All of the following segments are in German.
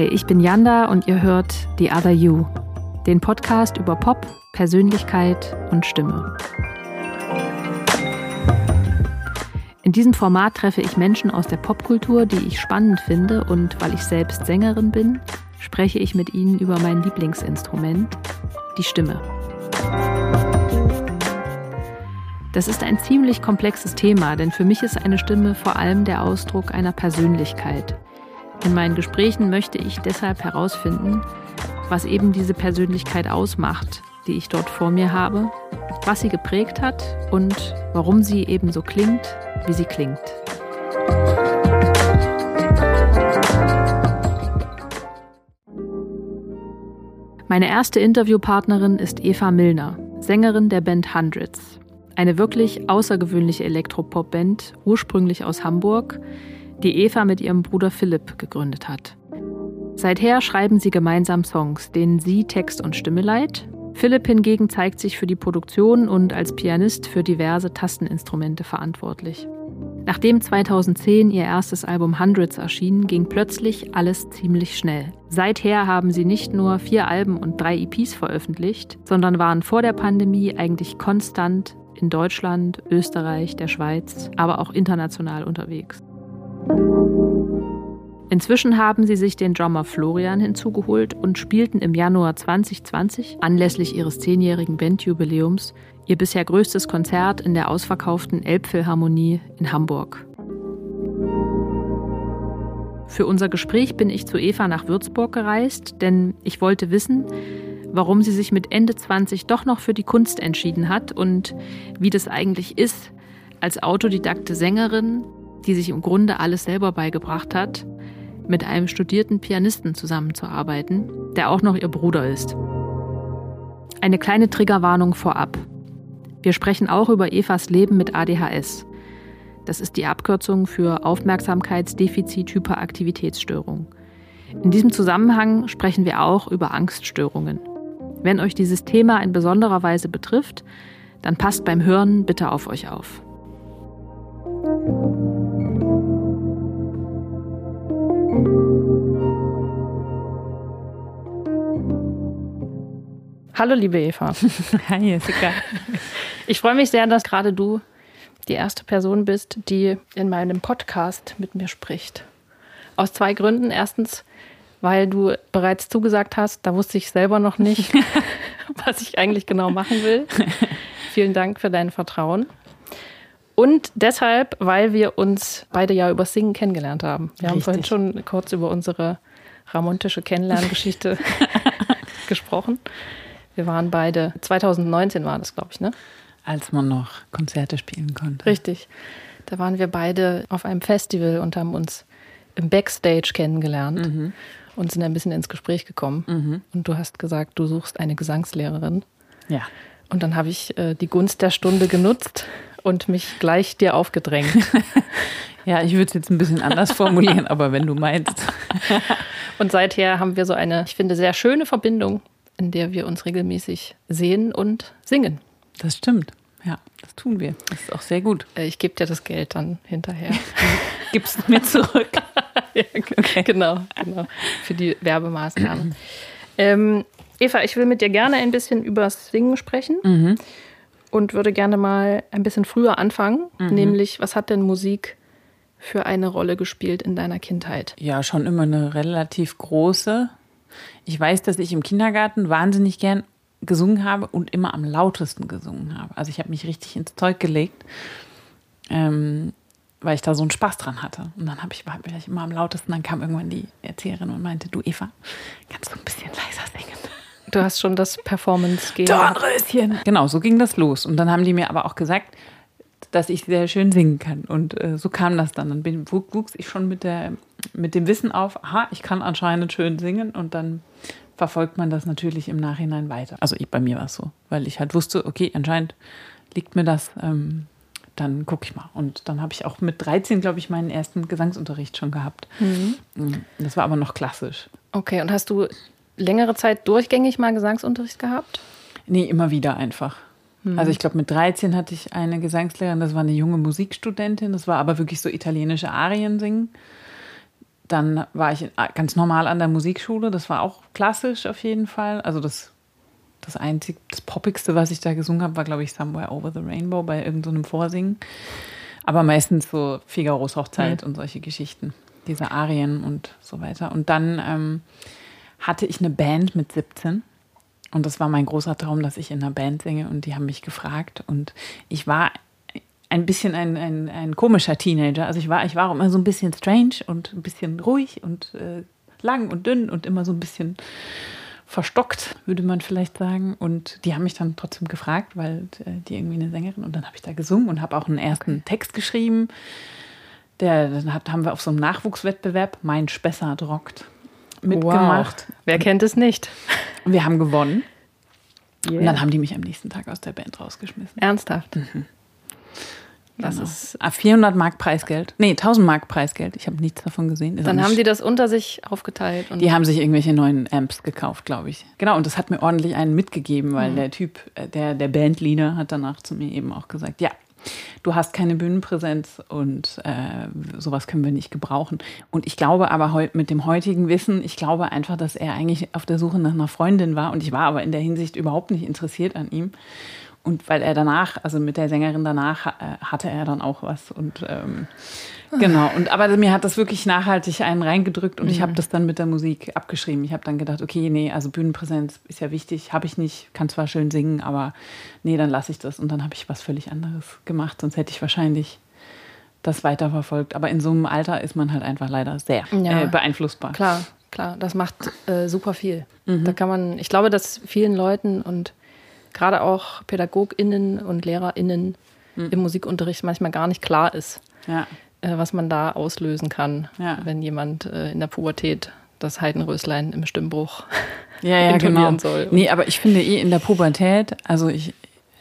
Hi, ich bin Yanda und ihr hört The Other You, den Podcast über Pop, Persönlichkeit und Stimme. In diesem Format treffe ich Menschen aus der Popkultur, die ich spannend finde und weil ich selbst Sängerin bin, spreche ich mit ihnen über mein Lieblingsinstrument, die Stimme. Das ist ein ziemlich komplexes Thema, denn für mich ist eine Stimme vor allem der Ausdruck einer Persönlichkeit. In meinen Gesprächen möchte ich deshalb herausfinden, was eben diese Persönlichkeit ausmacht, die ich dort vor mir habe, was sie geprägt hat und warum sie eben so klingt, wie sie klingt. Meine erste Interviewpartnerin ist Eva Milner, Sängerin der Band Hundreds. Eine wirklich außergewöhnliche Elektropop-Band, ursprünglich aus Hamburg, die Eva mit ihrem Bruder Philipp gegründet hat. Seither schreiben sie gemeinsam Songs, denen sie Text und Stimme leiht. Philipp hingegen zeigt sich für die Produktion und als Pianist für diverse Tasteninstrumente verantwortlich. Nachdem 2010 ihr erstes Album Hundreds erschien, ging plötzlich alles ziemlich schnell. Seither haben sie nicht nur vier Alben und drei EPs veröffentlicht, sondern waren vor der Pandemie eigentlich konstant in Deutschland, Österreich, der Schweiz, aber auch international unterwegs. Inzwischen haben sie sich den Drummer Florian hinzugeholt und spielten im Januar 2020 anlässlich ihres zehnjährigen Bandjubiläums ihr bisher größtes Konzert in der ausverkauften Elbphilharmonie in Hamburg. Für unser Gespräch bin ich zu Eva nach Würzburg gereist, denn ich wollte wissen, warum sie sich mit Ende 20 doch noch für die Kunst entschieden hat und wie das eigentlich ist, als autodidakte Sängerin, die sich im Grunde alles selber beigebracht hat, mit einem studierten Pianisten zusammenzuarbeiten, der auch noch ihr Bruder ist. Eine kleine Triggerwarnung vorab. Wir sprechen auch über Evas Leben mit ADHS. Das ist die Abkürzung für Aufmerksamkeitsdefizit-Hyperaktivitätsstörung. In diesem Zusammenhang sprechen wir auch über Angststörungen. Wenn euch dieses Thema in besonderer Weise betrifft, dann passt beim Hören bitte auf euch auf. Hallo, liebe Eva. Hi, Jessica. Ich freue mich sehr, dass gerade du die erste Person bist, die in meinem Podcast mit mir spricht. Aus zwei Gründen. Erstens, weil du bereits zugesagt hast. Da wusste ich selber noch nicht, was ich eigentlich genau machen will. Vielen Dank für dein Vertrauen. Und deshalb, weil wir uns beide ja über Singen kennengelernt haben. Wir Richtig. haben vorhin schon kurz über unsere romantische Kennenlerngeschichte gesprochen. Wir waren beide, 2019 war das, glaube ich, ne? Als man noch Konzerte spielen konnte. Richtig. Da waren wir beide auf einem Festival und haben uns im Backstage kennengelernt. Mhm und sind ein bisschen ins Gespräch gekommen. Mhm. Und du hast gesagt, du suchst eine Gesangslehrerin. Ja. Und dann habe ich äh, die Gunst der Stunde genutzt und mich gleich dir aufgedrängt. ja, ich würde es jetzt ein bisschen anders formulieren, aber wenn du meinst. und seither haben wir so eine, ich finde, sehr schöne Verbindung, in der wir uns regelmäßig sehen und singen. Das stimmt. Ja, das tun wir. Das ist auch sehr gut. Äh, ich gebe dir das Geld dann hinterher. Gibst mir zurück. ja, okay. Genau, genau. Für die Werbemaßnahmen. ähm, Eva, ich will mit dir gerne ein bisschen über Singen sprechen mhm. und würde gerne mal ein bisschen früher anfangen. Mhm. Nämlich, was hat denn Musik für eine Rolle gespielt in deiner Kindheit? Ja, schon immer eine relativ große. Ich weiß, dass ich im Kindergarten wahnsinnig gern gesungen habe und immer am lautesten gesungen habe. Also ich habe mich richtig ins Zeug gelegt, ähm, weil ich da so einen Spaß dran hatte. Und dann habe ich, war ich immer am lautesten. Dann kam irgendwann die Erzählerin und meinte, du Eva, kannst du ein bisschen leiser singen? Du hast schon das Performance gegeben. Dornröschen. Genau, so ging das los. Und dann haben die mir aber auch gesagt, dass ich sehr schön singen kann. Und äh, so kam das dann. Dann bin, wuchs ich schon mit, der, mit dem Wissen auf, aha, ich kann anscheinend schön singen. Und dann verfolgt man das natürlich im Nachhinein weiter. Also ich, bei mir war es so, weil ich halt wusste, okay, anscheinend liegt mir das, ähm, dann gucke ich mal. Und dann habe ich auch mit 13, glaube ich, meinen ersten Gesangsunterricht schon gehabt. Mhm. mhm. Das war aber noch klassisch. Okay, und hast du längere Zeit durchgängig mal Gesangsunterricht gehabt? Nee, immer wieder einfach. Mhm. Also ich glaube, mit 13 hatte ich eine Gesangslehrerin, das war eine junge Musikstudentin, das war aber wirklich so italienische Arien singen dann war ich ganz normal an der Musikschule. Das war auch klassisch auf jeden Fall. Also das, das einzig, das Poppigste, was ich da gesungen habe, war, glaube ich, Somewhere Over the Rainbow bei irgendeinem so Vorsingen. Aber meistens so Figaros Hochzeit mhm. und solche Geschichten. Diese Arien und so weiter. Und dann ähm, hatte ich eine Band mit 17. Und das war mein großer Traum, dass ich in einer Band singe. Und die haben mich gefragt. Und ich war ein bisschen ein, ein, ein komischer Teenager. Also ich war, ich war auch immer so ein bisschen strange und ein bisschen ruhig und äh, lang und dünn und immer so ein bisschen verstockt, würde man vielleicht sagen. Und die haben mich dann trotzdem gefragt, weil äh, die irgendwie eine Sängerin und dann habe ich da gesungen und habe auch einen ersten. Text geschrieben. Der, dann haben wir auf so einem Nachwuchswettbewerb Mein Spessart rockt mitgemacht. Wow. Wer kennt es nicht? Wir haben gewonnen. Yeah. Und dann haben die mich am nächsten Tag aus der Band rausgeschmissen. Ernsthaft? Mhm. Das genau. ist 400 Mark Preisgeld. Nee, 1000 Mark Preisgeld. Ich habe nichts davon gesehen. Ist Dann haben die das unter sich aufgeteilt. die haben sich irgendwelche neuen Amps gekauft, glaube ich. Genau, und das hat mir ordentlich einen mitgegeben, weil mhm. der Typ, äh, der, der Bandleader, hat danach zu mir eben auch gesagt, ja, du hast keine Bühnenpräsenz und äh, sowas können wir nicht gebrauchen. Und ich glaube aber mit dem heutigen Wissen, ich glaube einfach, dass er eigentlich auf der Suche nach einer Freundin war und ich war aber in der Hinsicht überhaupt nicht interessiert an ihm. Und weil er danach, also mit der Sängerin danach, äh, hatte er dann auch was. Und ähm, genau. Und aber mir hat das wirklich nachhaltig einen reingedrückt und mhm. ich habe das dann mit der Musik abgeschrieben. Ich habe dann gedacht, okay, nee, also Bühnenpräsenz ist ja wichtig, habe ich nicht, kann zwar schön singen, aber nee, dann lasse ich das. Und dann habe ich was völlig anderes gemacht. Sonst hätte ich wahrscheinlich das weiterverfolgt. Aber in so einem Alter ist man halt einfach leider sehr ja, äh, beeinflussbar. Klar, klar, das macht äh, super viel. Mhm. Da kann man, ich glaube, dass vielen Leuten und gerade auch PädagogInnen und LehrerInnen mhm. im Musikunterricht manchmal gar nicht klar ist, ja. Äh, was man da auslösen kann, ja. wenn jemand äh, in der Pubertät das Heidenröslein im Stimmbruch ja, ja, genau. soll. Nee, aber ich finde eh in der Pubertät, also ich,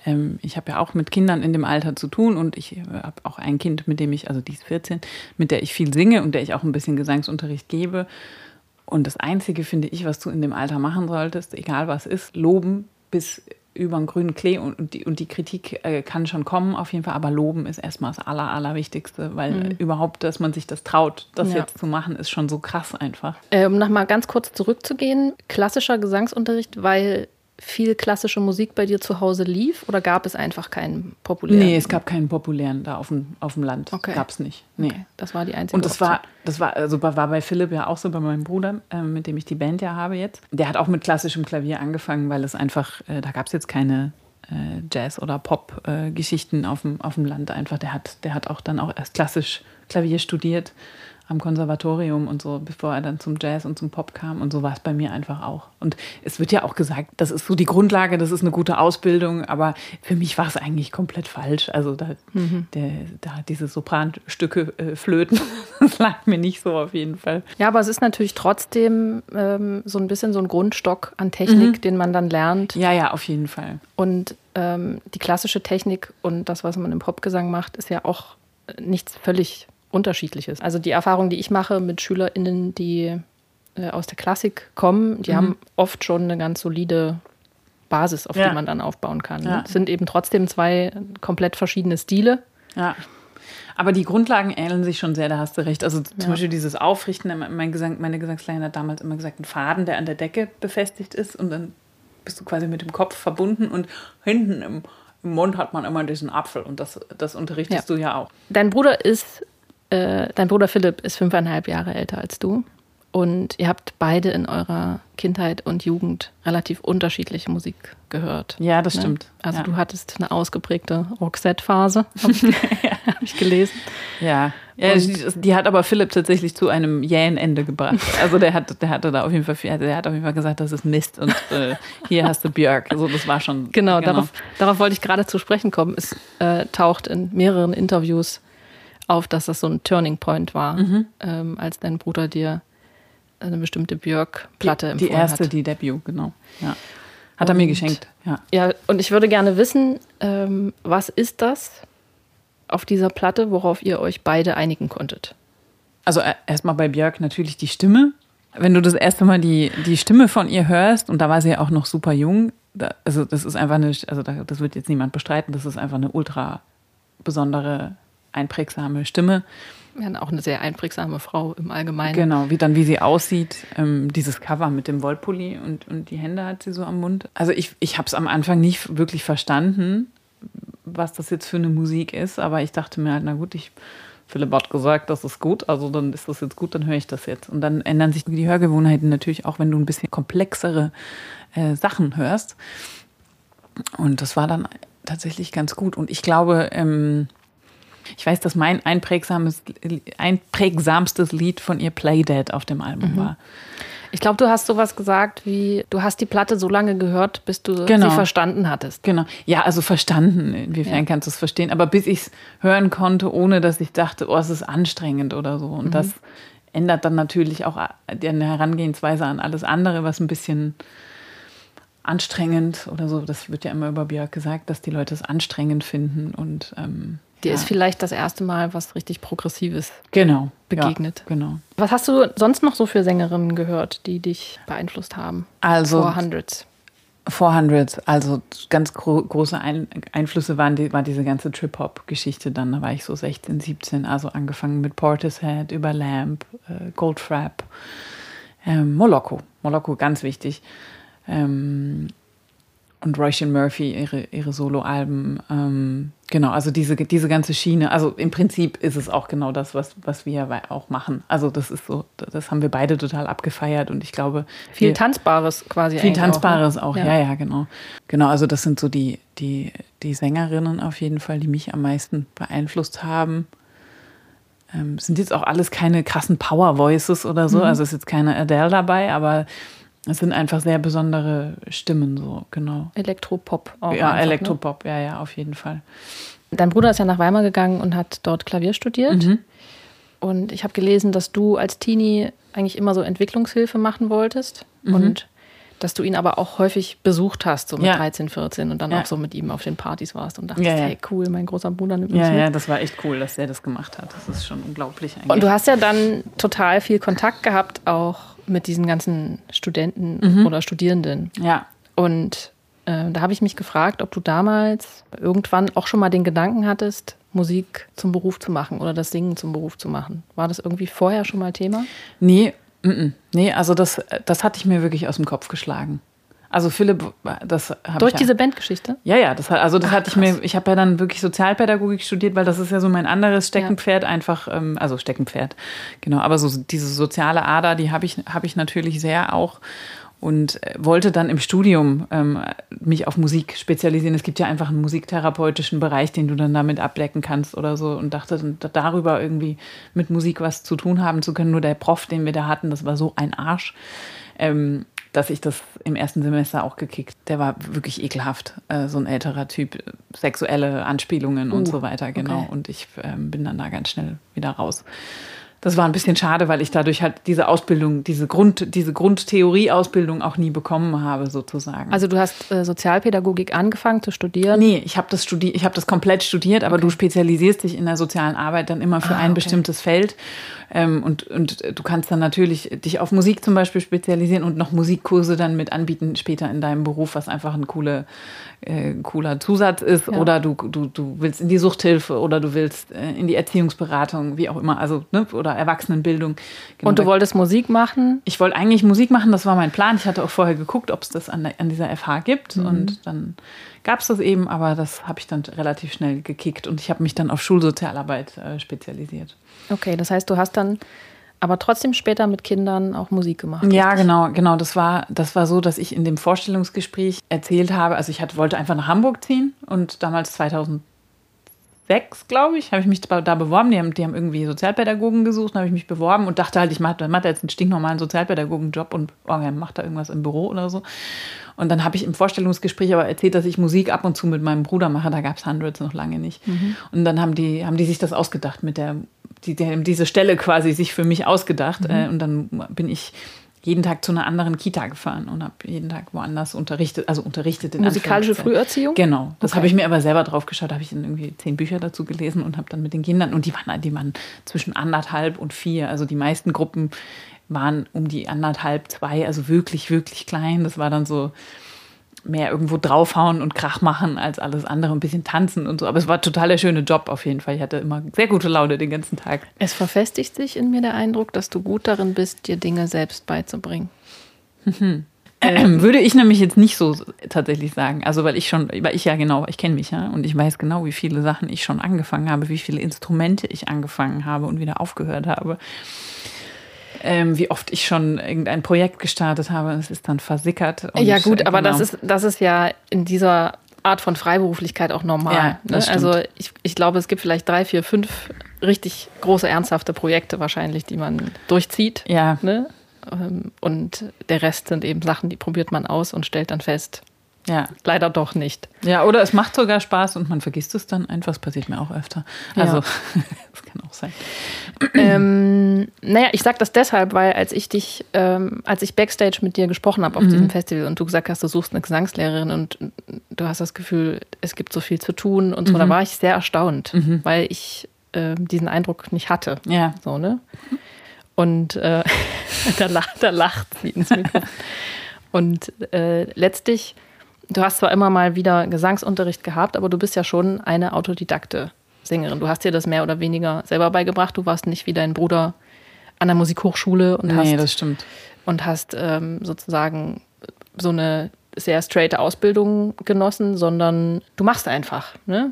ähm, ich habe ja auch mit Kindern in dem Alter zu tun und ich äh, habe auch ein Kind, mit dem ich, also die ist 14, mit der ich viel singe und der ich auch ein bisschen Gesangsunterricht gebe. Und das Einzige, finde ich, was du in dem Alter machen solltest, egal was ist, loben bis über den grünen Klee und, und, die, und die Kritik äh, kann schon kommen auf jeden Fall, aber loben ist erstmal das Aller, Allerwichtigste, weil mhm. überhaupt, dass man sich das traut, das ja. jetzt zu machen, ist schon so krass einfach. Äh, um nochmal ganz kurz zurückzugehen, klassischer Gesangsunterricht, weil viel klassische Musik bei dir zu Hause lief oder gab es einfach keinen populären? Nee, es gab keinen populären da auf dem, auf dem Land. Okay. Gab es nicht. Nee. Okay. Das war die einzige Und das Option. war, das war, also war bei Philipp ja auch so, bei meinem Bruder, äh, mit dem ich die Band ja habe jetzt. Der hat auch mit klassischem Klavier angefangen, weil es einfach, äh, da gab es jetzt keine äh, Jazz- oder Pop-Geschichten auf, dem, auf dem Land einfach. Der hat, der hat auch dann auch erst klassisch Klavier studiert am Konservatorium und so, bevor er dann zum Jazz und zum Pop kam. Und so war es bei mir einfach auch. Und es wird ja auch gesagt, das ist so die Grundlage, das ist eine gute Ausbildung, aber für mich war es eigentlich komplett falsch. Also da, mhm. der, da diese Sopranstücke äh, flöten, das lag mir nicht so auf jeden Fall. Ja, aber es ist natürlich trotzdem ähm, so ein bisschen so ein Grundstock an Technik, mhm. den man dann lernt. Ja, ja, auf jeden Fall. Und ähm, die klassische Technik und das, was man im Popgesang macht, ist ja auch nichts völlig unterschiedliches. Also die Erfahrung, die ich mache mit SchülerInnen, die äh, aus der Klassik kommen, die mhm. haben oft schon eine ganz solide Basis, auf ja. die man dann aufbauen kann. Ja. Es sind eben trotzdem zwei komplett verschiedene Stile. Ja. Aber die Grundlagen ähneln sich schon sehr, da hast du recht. Also zum ja. Beispiel dieses Aufrichten, mein Gesang, meine Gesangslehrerin hat damals immer gesagt, ein Faden, der an der Decke befestigt ist und dann bist du quasi mit dem Kopf verbunden und hinten im, im Mund hat man immer diesen Apfel und das, das unterrichtest ja. du ja auch. Dein Bruder ist äh, dein Bruder Philipp ist fünfeinhalb Jahre älter als du. Und ihr habt beide in eurer Kindheit und Jugend relativ unterschiedliche Musik gehört. Ja, das ne? stimmt. Also ja. du hattest eine ausgeprägte Roxette-Phase, habe ich, hab ich, gelesen. Ja, ja die, die, hat aber Philipp tatsächlich zu einem jähen Ende gebracht. Also der, hat, der hatte da auf jeden Fall, viel, der hat auf jeden Fall gesagt, das ist Mist und äh, hier hast du Björk. Also das war schon. Genau, genau. Darauf, darauf wollte ich gerade zu sprechen kommen. Es äh, taucht in mehreren Interviews auf, dass das so ein Turning Point war, mhm. ähm, als dein Bruder dir eine bestimmte Björk-Platte empfohlen hat. Die erste, hat. die Debut, genau. Ja. Hat und, er mir geschenkt, ja. Ja, und ich würde gerne wissen, ähm, was ist das auf dieser Platte, worauf ihr euch beide einigen konntet? Also äh, erstmal bei Björk natürlich die Stimme. Wenn du das erste Mal die, die Stimme von ihr hörst, und da war sie ja auch noch super jung, da, also das ist einfach eine, also das wird jetzt niemand bestreiten, das ist einfach eine ultra besondere einprägsame Stimme. Ja, auch eine sehr einprägsame Frau im Allgemeinen. Genau, wie dann, wie sie aussieht. Ähm, dieses Cover mit dem Wollpulli und, und die Hände hat sie so am Mund. Also ich, ich habe es am Anfang nicht wirklich verstanden, was das jetzt für eine Musik ist, aber ich dachte mir halt, na gut, ich Philipp hat gesagt, das ist gut, also dann ist das jetzt gut, dann höre ich das jetzt. Und dann ändern sich die Hörgewohnheiten natürlich auch, wenn du ein bisschen komplexere äh, Sachen hörst. Und das war dann tatsächlich ganz gut. Und ich glaube, ähm, ich weiß, dass mein einprägsames, einprägsamstes Lied von ihr Playdead auf dem Album mhm. war. Ich glaube, du hast sowas gesagt wie, du hast die Platte so lange gehört, bis du genau. sie verstanden hattest. Genau. Ja, also verstanden. Inwiefern ja. kannst du es verstehen? Aber bis ich es hören konnte, ohne dass ich dachte, oh, es ist anstrengend oder so. Und mhm. das ändert dann natürlich auch eine Herangehensweise an alles andere, was ein bisschen anstrengend oder so. Das wird ja immer über Björk gesagt, dass die Leute es anstrengend finden und ähm, Dir ja. ist vielleicht das erste Mal was richtig Progressives genau, begegnet. Ja, genau. Was hast du sonst noch so für Sängerinnen gehört, die dich beeinflusst haben? Also 400s. 400, also ganz gro große Ein Einflüsse waren die, war diese ganze Trip-Hop-Geschichte dann. Da war ich so 16, 17, also angefangen mit Portishead über Lamp, äh, Goldfrapp, ähm, Moloko. Moloko, ganz wichtig. Ähm, und Roisin Murphy, ihre, ihre Soloalben. Ähm, genau, also diese, diese ganze Schiene. Also im Prinzip ist es auch genau das, was, was wir auch machen. Also das ist so, das haben wir beide total abgefeiert und ich glaube. Viel wir, Tanzbares quasi. Viel Tanzbares auch, ne? auch. Ja. ja, ja, genau. Genau, also das sind so die, die, die Sängerinnen auf jeden Fall, die mich am meisten beeinflusst haben. Ähm, sind jetzt auch alles keine krassen Power Voices oder so. Mhm. Also ist jetzt keine Adele dabei, aber es sind einfach sehr besondere Stimmen, so, genau. Elektropop auch. Ja, einfach, ne? Elektropop, ne? ja, ja, auf jeden Fall. Dein Bruder ist ja nach Weimar gegangen und hat dort Klavier studiert. Mhm. Und ich habe gelesen, dass du als Teenie eigentlich immer so Entwicklungshilfe machen wolltest. Mhm. Und dass du ihn aber auch häufig besucht hast, so mit ja. 13, 14 und dann ja. auch so mit ihm auf den Partys warst und dachtest, ja, hey, cool, mein großer Bruder nimmt mich ja, mit. Ja, das war echt cool, dass er das gemacht hat. Das ist schon unglaublich eigentlich. Und du hast ja dann total viel Kontakt gehabt, auch mit diesen ganzen Studenten mhm. oder Studierenden. Ja. Und äh, da habe ich mich gefragt, ob du damals irgendwann auch schon mal den Gedanken hattest, Musik zum Beruf zu machen oder das Singen zum Beruf zu machen. War das irgendwie vorher schon mal Thema? Nee, m -m. nee, also das, das hatte ich mir wirklich aus dem Kopf geschlagen. Also Philipp, das habe Durch diese ja, Bandgeschichte? Ja, ja, das also das Ach, hatte ich mir, ich habe ja dann wirklich Sozialpädagogik studiert, weil das ist ja so mein anderes Steckenpferd ja. einfach, ähm, also Steckenpferd, genau, aber so diese soziale Ader, die habe ich, habe ich natürlich sehr auch und äh, wollte dann im Studium ähm, mich auf Musik spezialisieren. Es gibt ja einfach einen musiktherapeutischen Bereich, den du dann damit abdecken kannst oder so und dachte darüber irgendwie mit Musik was zu tun haben zu können. Nur der Prof, den wir da hatten, das war so ein Arsch. Ähm, dass ich das im ersten Semester auch gekickt. Der war wirklich ekelhaft, äh, so ein älterer Typ, sexuelle Anspielungen uh, und so weiter, genau. Okay. Und ich ähm, bin dann da ganz schnell wieder raus das war ein bisschen schade, weil ich dadurch halt diese Ausbildung, diese Grund, diese Grundtheorie-Ausbildung auch nie bekommen habe, sozusagen. Also du hast äh, Sozialpädagogik angefangen zu studieren? Nee, ich habe das studiert, ich habe das komplett studiert, aber okay. du spezialisierst dich in der sozialen Arbeit dann immer für ah, ein okay. bestimmtes Feld. Ähm, und, und du kannst dann natürlich dich auf Musik zum Beispiel spezialisieren und noch Musikkurse dann mit anbieten später in deinem Beruf, was einfach ein coole, äh, cooler Zusatz ist. Ja. Oder du, du, du willst in die Suchthilfe oder du willst äh, in die Erziehungsberatung, wie auch immer, also ne, oder Erwachsenenbildung. Genau. Und du wolltest Musik machen? Ich wollte eigentlich Musik machen, das war mein Plan. Ich hatte auch vorher geguckt, ob es das an, an dieser FH gibt. Mhm. Und dann gab es das eben, aber das habe ich dann relativ schnell gekickt und ich habe mich dann auf Schulsozialarbeit äh, spezialisiert. Okay, das heißt, du hast dann aber trotzdem später mit Kindern auch Musik gemacht. Ja, richtig? genau, genau. Das war, das war so, dass ich in dem Vorstellungsgespräch erzählt habe, also ich hatte, wollte einfach nach Hamburg ziehen und damals 2006, glaube ich, habe ich mich da beworben. Die haben, die haben irgendwie Sozialpädagogen gesucht, habe ich mich beworben und dachte halt, ich mache, mache jetzt einen stinknormalen Sozialpädagogenjob und oh, mache da irgendwas im Büro oder so. Und dann habe ich im Vorstellungsgespräch aber erzählt, dass ich Musik ab und zu mit meinem Bruder mache. Da gab es Hundreds noch lange nicht. Mhm. Und dann haben die, haben die sich das ausgedacht mit der, die, die, diese Stelle quasi sich für mich ausgedacht. Mhm. Äh, und dann bin ich jeden Tag zu einer anderen Kita gefahren und habe jeden Tag woanders unterrichtet, also unterrichtet in Musikalische Früherziehung? Genau. Das okay. habe ich mir aber selber drauf geschaut, habe ich dann irgendwie zehn Bücher dazu gelesen und habe dann mit den Kindern, und die waren, die waren zwischen anderthalb und vier. Also die meisten Gruppen waren um die anderthalb, zwei, also wirklich, wirklich klein. Das war dann so mehr irgendwo draufhauen und Krach machen als alles andere, ein bisschen tanzen und so. Aber es war total der schöne Job auf jeden Fall. Ich hatte immer sehr gute Laune den ganzen Tag. Es verfestigt sich in mir der Eindruck, dass du gut darin bist, dir Dinge selbst beizubringen. Mhm. Ähm, würde ich nämlich jetzt nicht so tatsächlich sagen. Also weil ich schon, weil ich ja genau, ich kenne mich ja und ich weiß genau, wie viele Sachen ich schon angefangen habe, wie viele Instrumente ich angefangen habe und wieder aufgehört habe ähm, wie oft ich schon irgendein Projekt gestartet habe es ist dann versickert. ja gut, aber genau. das, ist, das ist ja in dieser Art von Freiberuflichkeit auch normal. Ja, ne? Also ich, ich glaube, es gibt vielleicht drei, vier, fünf richtig große, ernsthafte Projekte wahrscheinlich, die man durchzieht. Ja. Ne? Ähm, und der Rest sind eben Sachen, die probiert man aus und stellt dann fest, ja. Leider doch nicht. Ja, oder es macht sogar Spaß und man vergisst es dann einfach. Das passiert mir auch öfter. Also, ja. das kann auch sein. Ähm, naja, ich sage das deshalb, weil als ich dich, ähm, als ich Backstage mit dir gesprochen habe auf mhm. diesem Festival und du gesagt hast, du suchst eine Gesangslehrerin und du hast das Gefühl, es gibt so viel zu tun und so, mhm. da war ich sehr erstaunt, mhm. weil ich äh, diesen Eindruck nicht hatte. Ja. So, ne? Und äh, da, lacht, da lacht sie ins Mikrofon. Und äh, letztlich Du hast zwar immer mal wieder Gesangsunterricht gehabt, aber du bist ja schon eine Autodidakte Sängerin. Du hast dir das mehr oder weniger selber beigebracht. Du warst nicht wie dein Bruder an der Musikhochschule und nee, hast. Und hast ähm, sozusagen so eine sehr straight Ausbildung genossen, sondern du machst einfach. Ne?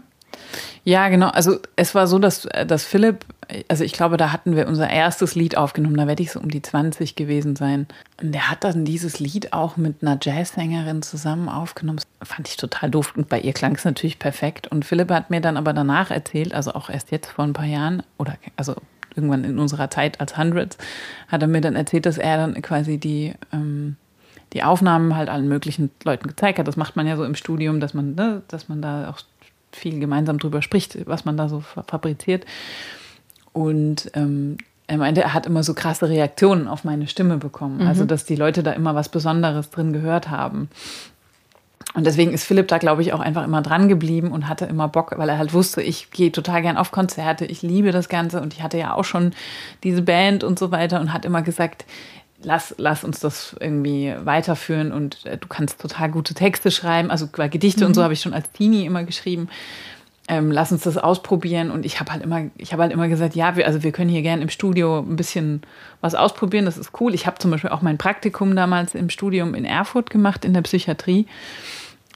Ja, genau. Also es war so, dass, dass Philipp, also ich glaube, da hatten wir unser erstes Lied aufgenommen, da werde ich so um die 20 gewesen sein. Und der hat dann dieses Lied auch mit einer Jazzsängerin zusammen aufgenommen. Das fand ich total doof. Und bei ihr klang es natürlich perfekt. Und Philipp hat mir dann aber danach erzählt, also auch erst jetzt vor ein paar Jahren, oder also irgendwann in unserer Zeit als Hundreds, hat er mir dann erzählt, dass er dann quasi die ähm, die Aufnahmen halt allen möglichen Leuten gezeigt hat. Das macht man ja so im Studium, dass man, ne, dass man da auch viel gemeinsam drüber spricht, was man da so fabriziert. Und ähm, er meinte, er hat immer so krasse Reaktionen auf meine Stimme bekommen. Mhm. Also, dass die Leute da immer was Besonderes drin gehört haben. Und deswegen ist Philipp da, glaube ich, auch einfach immer dran geblieben und hatte immer Bock, weil er halt wusste, ich gehe total gern auf Konzerte, ich liebe das Ganze und ich hatte ja auch schon diese Band und so weiter und hat immer gesagt, lass, lass uns das irgendwie weiterführen und äh, du kannst total gute Texte schreiben, also Gedichte mhm. und so mhm. habe ich schon als Teenie immer geschrieben. Ähm, lass uns das ausprobieren und ich habe halt immer, ich habe halt immer gesagt, ja, wir, also wir können hier gerne im Studio ein bisschen was ausprobieren, das ist cool. Ich habe zum Beispiel auch mein Praktikum damals im Studium in Erfurt gemacht in der Psychiatrie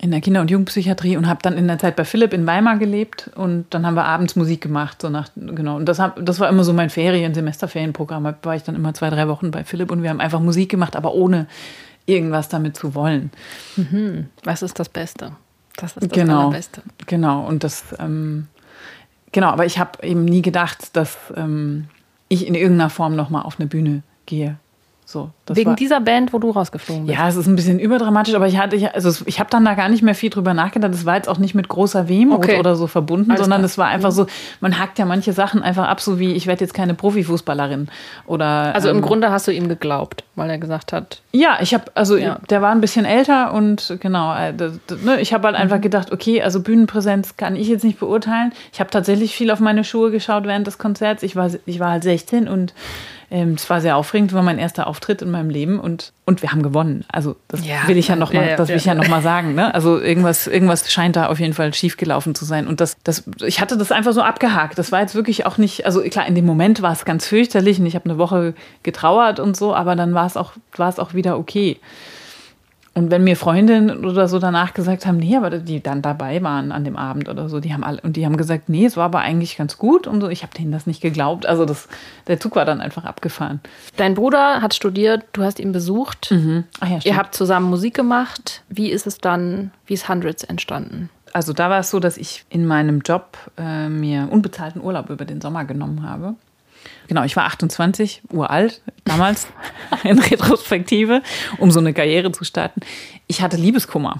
in der Kinder- und Jugendpsychiatrie und habe dann in der Zeit bei Philipp in Weimar gelebt und dann haben wir abends Musik gemacht, so nach, genau. Und das, hab, das war immer so mein Ferien-, Semesterferienprogramm. Da war ich dann immer zwei, drei Wochen bei Philipp und wir haben einfach Musik gemacht, aber ohne irgendwas damit zu wollen. Mhm. Was ist das Beste? Das ist das genau, Allerbeste. Genau, und das, ähm, genau, aber ich habe eben nie gedacht, dass ähm, ich in irgendeiner Form nochmal auf eine Bühne gehe. So, Wegen war, dieser Band, wo du rausgeflogen bist. Ja, es ist ein bisschen überdramatisch, aber ich hatte, also ich habe dann da gar nicht mehr viel drüber nachgedacht. Das war jetzt auch nicht mit großer Wehmut okay. oder so verbunden, Alles sondern es war einfach mhm. so, man hakt ja manche Sachen einfach ab, so wie ich werde jetzt keine Profifußballerin oder. Also im ähm, Grunde hast du ihm geglaubt, weil er gesagt hat. Ja, ich habe, also ja. der war ein bisschen älter und genau, äh, das, ne, ich habe halt mhm. einfach gedacht, okay, also Bühnenpräsenz kann ich jetzt nicht beurteilen. Ich habe tatsächlich viel auf meine Schuhe geschaut während des Konzerts. Ich war, ich war halt 16 und ähm, es war sehr aufregend, war mein erster Auftritt in meinem Leben und, und wir haben gewonnen. Also das ja. will ich ja noch mal, ja, das will ich ja noch mal sagen. Ne? Also irgendwas, irgendwas scheint da auf jeden Fall schiefgelaufen zu sein. Und das, das, ich hatte das einfach so abgehakt. Das war jetzt wirklich auch nicht, also klar, in dem Moment war es ganz fürchterlich und ich habe eine Woche getrauert und so, aber dann war es auch, war es auch wieder okay. Und wenn mir Freundinnen oder so danach gesagt haben, nee, aber die dann dabei waren an dem Abend oder so, die haben alle und die haben gesagt, nee, es war aber eigentlich ganz gut und so, ich habe denen das nicht geglaubt. Also das, der Zug war dann einfach abgefahren. Dein Bruder hat studiert, du hast ihn besucht. Mhm. Ach ja, Ihr habt zusammen Musik gemacht. Wie ist es dann, wie ist Hundreds entstanden? Also da war es so, dass ich in meinem Job äh, mir unbezahlten Urlaub über den Sommer genommen habe. Genau, ich war 28, uralt, damals in Retrospektive, um so eine Karriere zu starten. Ich hatte Liebeskummer.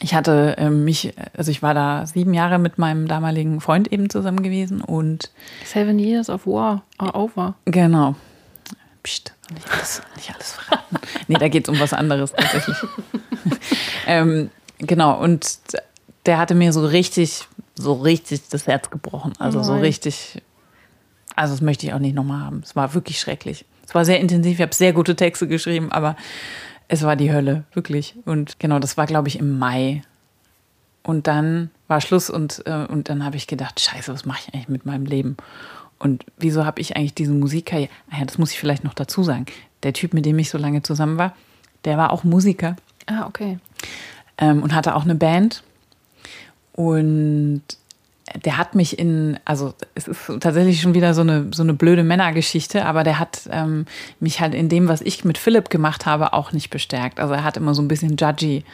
Ich hatte äh, mich, also ich war da sieben Jahre mit meinem damaligen Freund eben zusammen gewesen und. Seven years of war are over. Genau. Psst, nicht alles, nicht alles verraten. nee, da geht es um was anderes tatsächlich. ähm, genau, und der hatte mir so richtig, so richtig das Herz gebrochen. Also so richtig also das möchte ich auch nicht nochmal haben. Es war wirklich schrecklich. Es war sehr intensiv, ich habe sehr gute Texte geschrieben, aber Es war die Hölle, wirklich. Und genau, das war, glaube ich, im Mai. Und dann war Schluss und, äh, und dann habe ich gedacht, scheiße, was mache ich eigentlich mit meinem Leben? Und wieso habe ich eigentlich diese Musikkarriere? Ah ja, das muss ich vielleicht noch dazu sagen. Der Typ, mit dem ich so lange zusammen war, der war auch Musiker. Ah, okay. Ähm, und hatte auch eine Band. Und der hat mich in, also es ist tatsächlich schon wieder so eine, so eine blöde Männergeschichte, aber der hat ähm, mich halt in dem, was ich mit Philipp gemacht habe, auch nicht bestärkt. Also er hat immer so ein bisschen judgy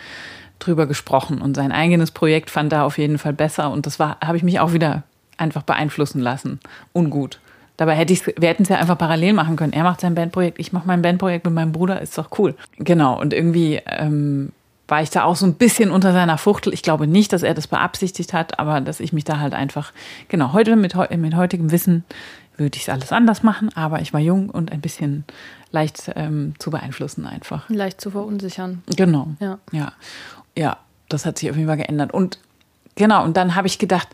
drüber gesprochen und sein eigenes Projekt fand er auf jeden Fall besser und das war, habe ich mich auch wieder einfach beeinflussen lassen. Ungut. Dabei hätte ich, wir hätten es ja einfach parallel machen können. Er macht sein Bandprojekt, ich mache mein Bandprojekt mit meinem Bruder, ist doch cool. Genau. Und irgendwie ähm, war ich da auch so ein bisschen unter seiner Fuchtel. Ich glaube nicht, dass er das beabsichtigt hat, aber dass ich mich da halt einfach, genau, heute mit, mit heutigem Wissen würde ich es alles anders machen, aber ich war jung und ein bisschen leicht ähm, zu beeinflussen einfach. Leicht zu verunsichern. Genau. Ja. Ja. Ja, das hat sich auf jeden Fall geändert. Und genau, und dann habe ich gedacht,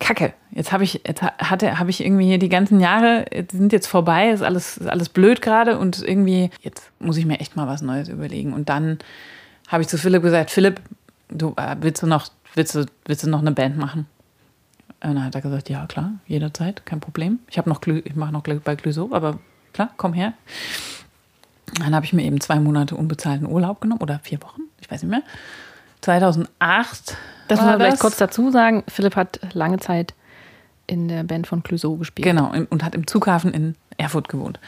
Kacke, jetzt habe ich, jetzt hatte, habe ich irgendwie hier die ganzen Jahre, sind jetzt vorbei, ist alles, ist alles blöd gerade und irgendwie, jetzt muss ich mir echt mal was Neues überlegen. Und dann habe ich zu Philipp gesagt, Philipp, du äh, willst du noch, willst du, willst du noch eine Band machen? Und dann hat er gesagt, ja klar, jederzeit, kein Problem. Ich habe noch, ich mache noch bei Glüso, aber klar, komm her. Dann habe ich mir eben zwei Monate unbezahlten Urlaub genommen oder vier Wochen, ich weiß nicht mehr. 2008 Das muss man vielleicht kurz dazu sagen. Philipp hat lange Zeit in der Band von Clouseau gespielt. Genau, und hat im Zughafen in Erfurt gewohnt.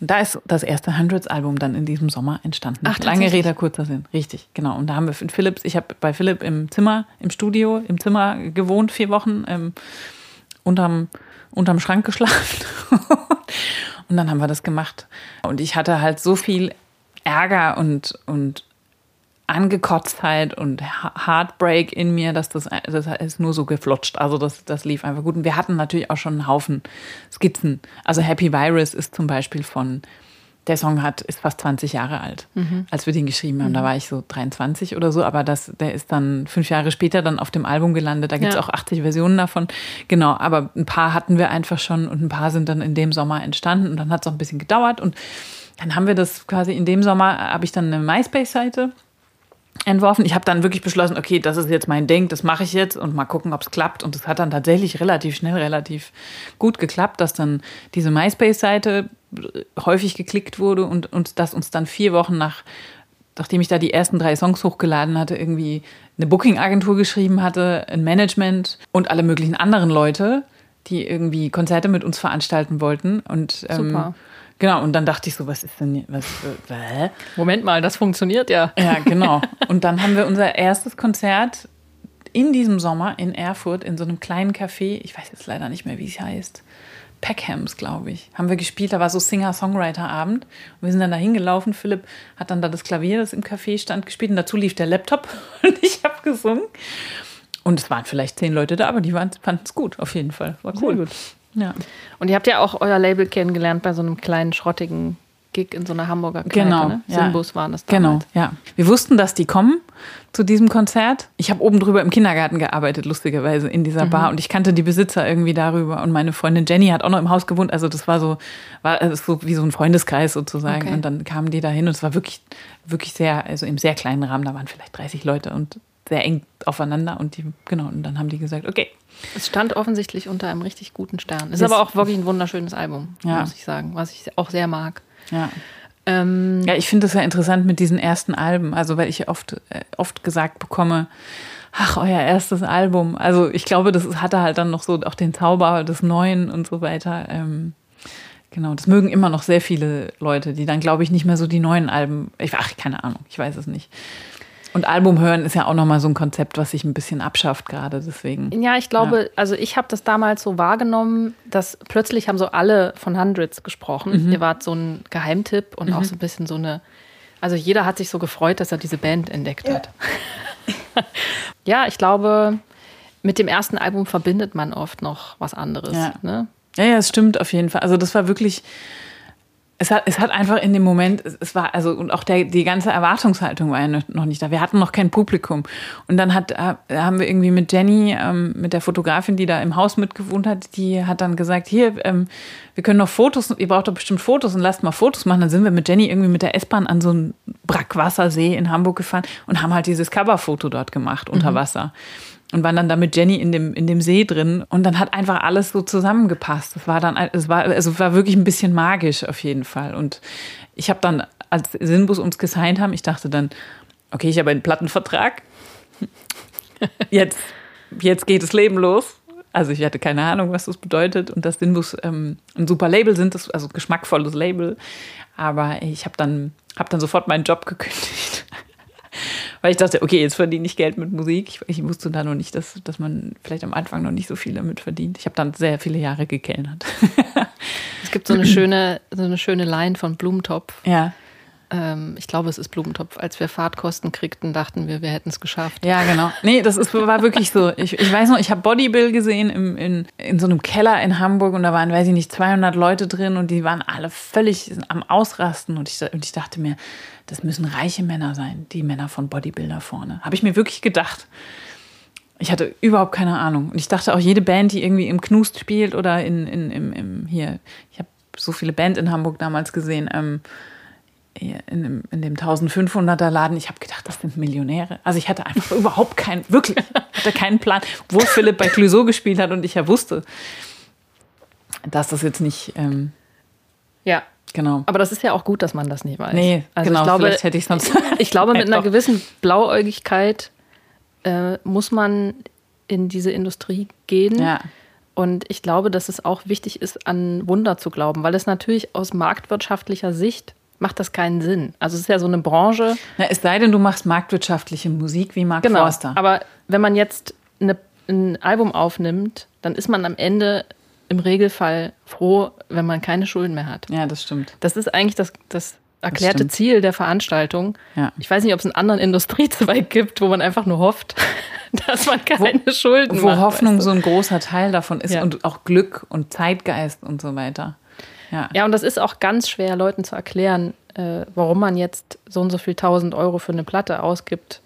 Und da ist das erste Hundreds-Album dann in diesem Sommer entstanden. Ach, Lange? Rede, kurzer Sinn. Richtig, genau. Und da haben wir in Philips, ich habe bei Philipp im Zimmer, im Studio, im Zimmer gewohnt, vier Wochen, ähm, unterm, unterm Schrank geschlafen. und dann haben wir das gemacht. Und ich hatte halt so viel Ärger und, und Angekotztheit und Ha- Heartbreak in mir, dass das, das ist nur so geflutscht. Also das, das lief einfach gut. Und wir hatten natürlich auch schon einen Haufen Skizzen. Also Happy Virus ist zum Beispiel von, der Song hat, ist fast 20 Jahre alt, als wir den geschrieben haben. Da war ich so 23 oder so, aber das, der ist dann fünf Jahre später dann auf dem Album gelandet. Da gibt es Ja. auch 80 Versionen davon. Genau, aber ein paar hatten wir einfach schon und ein paar sind dann in dem Sommer entstanden und dann hat es auch ein bisschen gedauert und dann haben wir das quasi in dem Sommer, habe ich dann eine MySpace-Seite entworfen. Ich habe dann wirklich beschlossen, okay, das ist jetzt mein Ding, das mache ich jetzt und mal gucken, ob es klappt. Und es hat dann tatsächlich relativ schnell, relativ gut geklappt, dass dann diese MySpace-Seite häufig geklickt wurde und, und dass uns dann vier Wochen nach, nachdem ich da die ersten drei Songs hochgeladen hatte, irgendwie eine Booking-Agentur geschrieben hatte, ein Management und alle möglichen anderen Leute, die irgendwie Konzerte mit uns veranstalten wollten. Und, ähm, Super. Genau, und dann dachte ich so, was ist denn, was, äh? Moment mal, das funktioniert ja. Ja, genau. Und dann haben wir unser erstes Konzert in diesem Sommer in Erfurt in so einem kleinen Café. Ich weiß jetzt leider nicht mehr, wie es heißt. Peckhams, glaube ich. Haben wir gespielt. Da war so Singer-Songwriter-Abend. Und wir sind dann da hingelaufen. Philipp hat dann da das Klavier, das im Café stand, gespielt. Und dazu lief der Laptop. Und ich habe gesungen. Und es waren vielleicht zehn Leute da, aber die fanden es gut, auf jeden Fall. War cool. Sehr gut. Ja. Und ihr habt ja auch euer Label kennengelernt bei so einem kleinen, schrottigen Gig in so einer Hamburger Kneipe. Genau, Ne? ja. Simbus waren das Genau, damals. ja. Wir wussten, dass die kommen zu diesem Konzert. Ich habe oben drüber im Kindergarten gearbeitet, lustigerweise, in dieser Mhm. Bar. Und ich kannte die Besitzer irgendwie darüber. Und meine Freundin Jenny hat auch noch im Haus gewohnt. Also das war so, war so wie so ein Freundeskreis sozusagen. Okay. Und dann kamen die da hin und es war wirklich, wirklich sehr, also im sehr kleinen Rahmen. Da waren vielleicht 30 Leute und sehr eng aufeinander. Und die, genau, und dann haben die gesagt, okay. Es stand offensichtlich unter einem richtig guten Stern. Ist Das- aber auch wirklich ein wunderschönes Album, Ja. muss ich sagen, was ich auch sehr mag. Ja. Ähm, Ja, ich finde es ja interessant mit diesen ersten Alben, also weil ich oft, äh, oft gesagt bekomme, ach, euer erstes Album. Also ich glaube, das hatte halt dann noch so auch den Zauber des Neuen und so weiter. Ähm, genau, das mögen immer noch sehr viele Leute, die dann, glaube ich, nicht mehr so die neuen Alben, ich, ach, keine Ahnung, ich weiß es nicht. Und Album hören ist ja auch nochmal so ein Konzept, was sich ein bisschen abschafft gerade, deswegen. Ja, ich glaube, also ich habe das damals so wahrgenommen, dass plötzlich haben so alle von Hundreds gesprochen. Mhm. Ihr wart so ein Geheimtipp und auch so ein bisschen so eine. Also jeder hat sich so gefreut, dass er diese Band entdeckt hat. ja, ich glaube, mit dem ersten Album verbindet man oft noch was anderes. Ja. Ne? Ja, ja, es stimmt auf jeden Fall. Also das war wirklich, es hat, es hat einfach in dem Moment, es, es war, also, und auch der, die ganze Erwartungshaltung war ja noch nicht da. Wir hatten noch kein Publikum. Und dann hat, haben wir irgendwie mit Jenny, ähm, mit der Fotografin, die da im Haus mitgewohnt hat, die hat dann gesagt, hier, ähm, wir können noch Fotos, ihr braucht doch bestimmt Fotos und lasst mal Fotos machen. Dann sind wir mit Jenny irgendwie mit der S-Bahn an so einen Brackwassersee in Hamburg gefahren und haben halt dieses Coverfoto dort gemacht, unter Wasser und waren dann da mit Jenny in dem, in dem See drin. Und dann hat einfach alles so zusammengepasst. Es war dann, es war, also es war wirklich ein bisschen magisch auf jeden Fall. Und ich habe dann, als Sinbus uns gesigned haben, ich dachte dann, okay, ich habe einen Plattenvertrag. Jetzt, jetzt geht das Leben los. Also ich hatte keine Ahnung, was das bedeutet und dass Sinbus ähm, ein super Label sind, das, also geschmackvolles Label. Aber ich habe dann, hab dann sofort meinen Job gekündigt. Weil ich dachte, okay, jetzt verdiene ich Geld mit Musik. Ich, ich wusste da noch nicht, dass, dass man vielleicht am Anfang noch nicht so viel damit verdient. Ich habe dann sehr viele Jahre gekellnert. es gibt so eine schöne, so eine schöne Line von Blumentopf. Ja. Ähm, ich glaube, es ist Blumentopf. Als wir Fahrtkosten kriegten, dachten wir, wir hätten es geschafft. Ja, genau. Nee, das ist, war wirklich so. Ich, ich weiß noch, ich habe Bodybill gesehen im, in, in so einem Keller in Hamburg und da waren, weiß ich nicht, 200 Leute drin und die waren alle völlig am Ausrasten und ich, und ich dachte mir, das müssen reiche Männer sein, die Männer von Bodybuilder vorne. Habe ich mir wirklich gedacht. Ich hatte überhaupt keine Ahnung. Und ich dachte auch, jede Band, die irgendwie im Knust spielt oder in, in, im, im hier, ich habe so viele Bands in Hamburg damals gesehen, ähm, in, dem, in dem 1500er Laden, ich habe gedacht, das sind Millionäre. Also ich hatte einfach überhaupt keinen, wirklich, hatte keinen Plan, wo Philipp bei Clouseau gespielt hat und ich ja wusste, dass das jetzt nicht. Ähm, ja. Genau. Aber das ist ja auch gut, dass man das nicht weiß. Nee, also genau, ich glaube, vielleicht hätte ich sonst. Ich glaube, mit einer gewissen Blauäugigkeit äh, muss man in diese Industrie gehen. Ja. Und ich glaube, dass es auch wichtig ist, an Wunder zu glauben, weil es natürlich aus marktwirtschaftlicher Sicht macht das keinen Sinn. Also es ist ja so eine Branche. Na, es sei denn, du machst marktwirtschaftliche Musik wie Mark genau, Forster. Aber wenn man jetzt eine, ein Album aufnimmt, dann ist man am Ende im Regelfall froh, wenn man keine Schulden mehr hat. Ja, das stimmt. Das ist eigentlich das, das erklärte das Ziel der Veranstaltung. Ja. Ich weiß nicht, ob es einen anderen Industriezweig gibt, wo man einfach nur hofft, dass man keine wo, Schulden wo macht. Wo Hoffnung weißt du? so ein großer Teil davon ist ja. und auch Glück und Zeitgeist und so weiter. Ja. ja, und das ist auch ganz schwer, Leuten zu erklären, äh, warum man jetzt so und so viel tausend Euro für eine Platte ausgibt,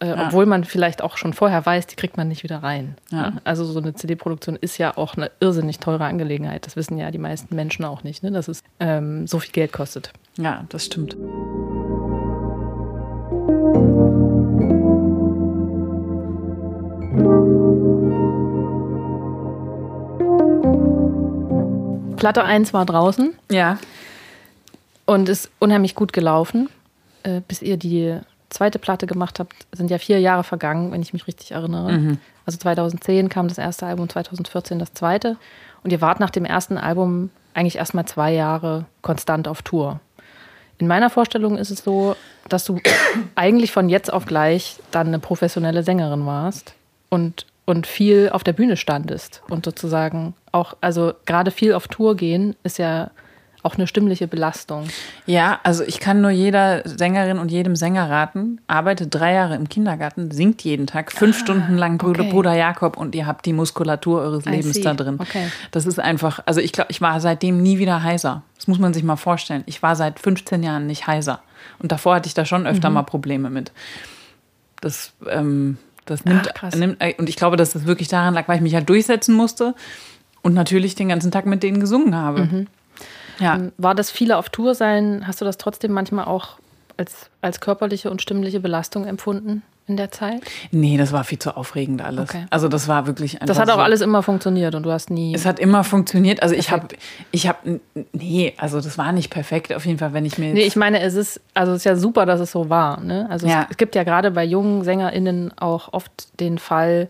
äh, Ja. obwohl man vielleicht auch schon vorher weiß, die kriegt man nicht wieder rein. Ja. Ne? Also so eine CD-Produktion ist ja auch eine irrsinnig teure Angelegenheit. Das wissen ja die meisten Menschen auch nicht, ne? dass es ähm, so viel Geld kostet. ja, das stimmt. Platte 1 war draußen Ja. und ist unheimlich gut gelaufen. Äh, bis ihr die zweite Platte gemacht habt, sind ja vier Jahre vergangen, wenn ich mich richtig erinnere. Also 2010 kam das erste Album, 2014 das zweite. Und ihr wart nach dem ersten Album eigentlich erstmal zwei Jahre konstant auf Tour. In meiner Vorstellung ist es so, dass du eigentlich von jetzt auf gleich dann eine professionelle Sängerin warst und, und viel auf der Bühne standest und sozusagen auch, also gerade viel auf Tour gehen ist ja auch eine stimmliche Belastung. Ja, also ich kann nur jeder Sängerin und jedem Sänger raten, arbeitet drei Jahre im Kindergarten, singt jeden Tag fünf Stunden lang Bruder, okay. Bruder Jakob und ihr habt die Muskulatur eures I Lebens see. da drin. Okay. Das ist einfach, also ich glaube, ich war seitdem nie wieder heiser. Das muss man sich mal vorstellen. Ich war seit 15 Jahren nicht heiser. Und davor hatte ich da schon Mhm. öfter mal Probleme mit. Das, ähm, das nimmt, Ach, nimmt, und ich glaube, dass das wirklich daran lag, weil ich mich halt durchsetzen musste und natürlich den ganzen Tag mit denen gesungen habe. Mhm. Ja. Ähm, War das viele auf Tour sein? Hast du das trotzdem manchmal auch als, als körperliche und stimmliche Belastung empfunden in der Zeit? Nee, das war viel zu aufregend alles. Okay. Also das war wirklich einfach Das hat auch so. alles immer funktioniert und du hast nie. Es hat immer funktioniert. Also ich habe, Perfekt. ich habe, nee, also das war nicht perfekt. Auf jeden Fall, wenn ich mir Nee, ich meine, es ist, also es ist ja super, dass es so war. Ne? Also Ja. es, es gibt ja gerade bei jungen SängerInnen auch oft den Fall,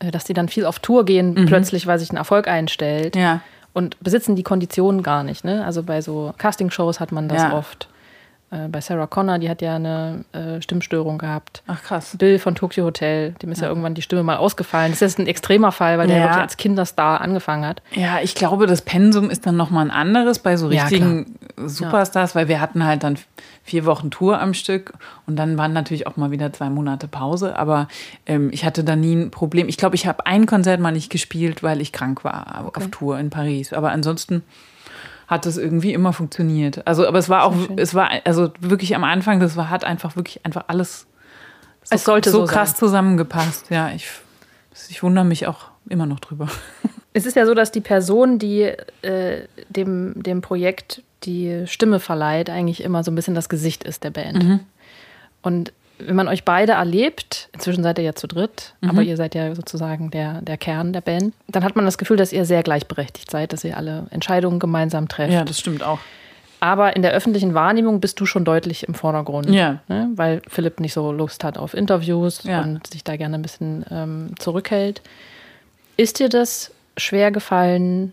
äh, dass die dann viel auf Tour gehen, plötzlich, weil sich ein Erfolg einstellt. Mhm. ja, Und besitzen die Konditionen gar nicht. Ne? Also bei so Castingshows hat man das Ja. oft. Äh, bei Sarah Connor, die hat ja eine äh, Stimmstörung gehabt. ach krass. Bill von Tokyo Hotel, dem ist ja. irgendwann die Stimme mal ausgefallen. Das ist ein extremer Fall, weil der Ja. wirklich als Kinderstar angefangen hat. Ja, ich glaube, das Pensum ist dann noch mal ein anderes bei so Ja, richtigen Superstars, weil wir hatten halt dann vier Wochen Tour am Stück und dann waren natürlich auch mal wieder zwei Monate Pause. Aber ähm, ich hatte da nie ein Problem. Ich glaube, ich habe ein Konzert mal nicht gespielt, weil ich krank war auf Tour in Paris. Aber ansonsten hat es irgendwie immer funktioniert. Also, aber es war auch, es war, also wirklich am Anfang, das war, hat einfach wirklich einfach alles so, Es sollte so so krass sein. zusammengepasst. Ja, ich, ich wundere mich auch immer noch drüber. Es ist ja so, dass die Person, die äh, dem, dem Projekt die Stimme verleiht, eigentlich immer so ein bisschen das Gesicht ist der Band. Und wenn man euch beide erlebt, inzwischen seid ihr ja zu dritt, aber ihr seid ja sozusagen der, der Kern der Band, dann hat man das Gefühl, dass ihr sehr gleichberechtigt seid, dass ihr alle Entscheidungen gemeinsam trefft. Ja, das stimmt auch. Aber in der öffentlichen Wahrnehmung bist du schon deutlich im Vordergrund. Ja. Ne? Weil Philipp nicht so Lust hat auf Interviews Ja. und sich da gerne ein bisschen ähm, zurückhält. Ist dir das schwer gefallen,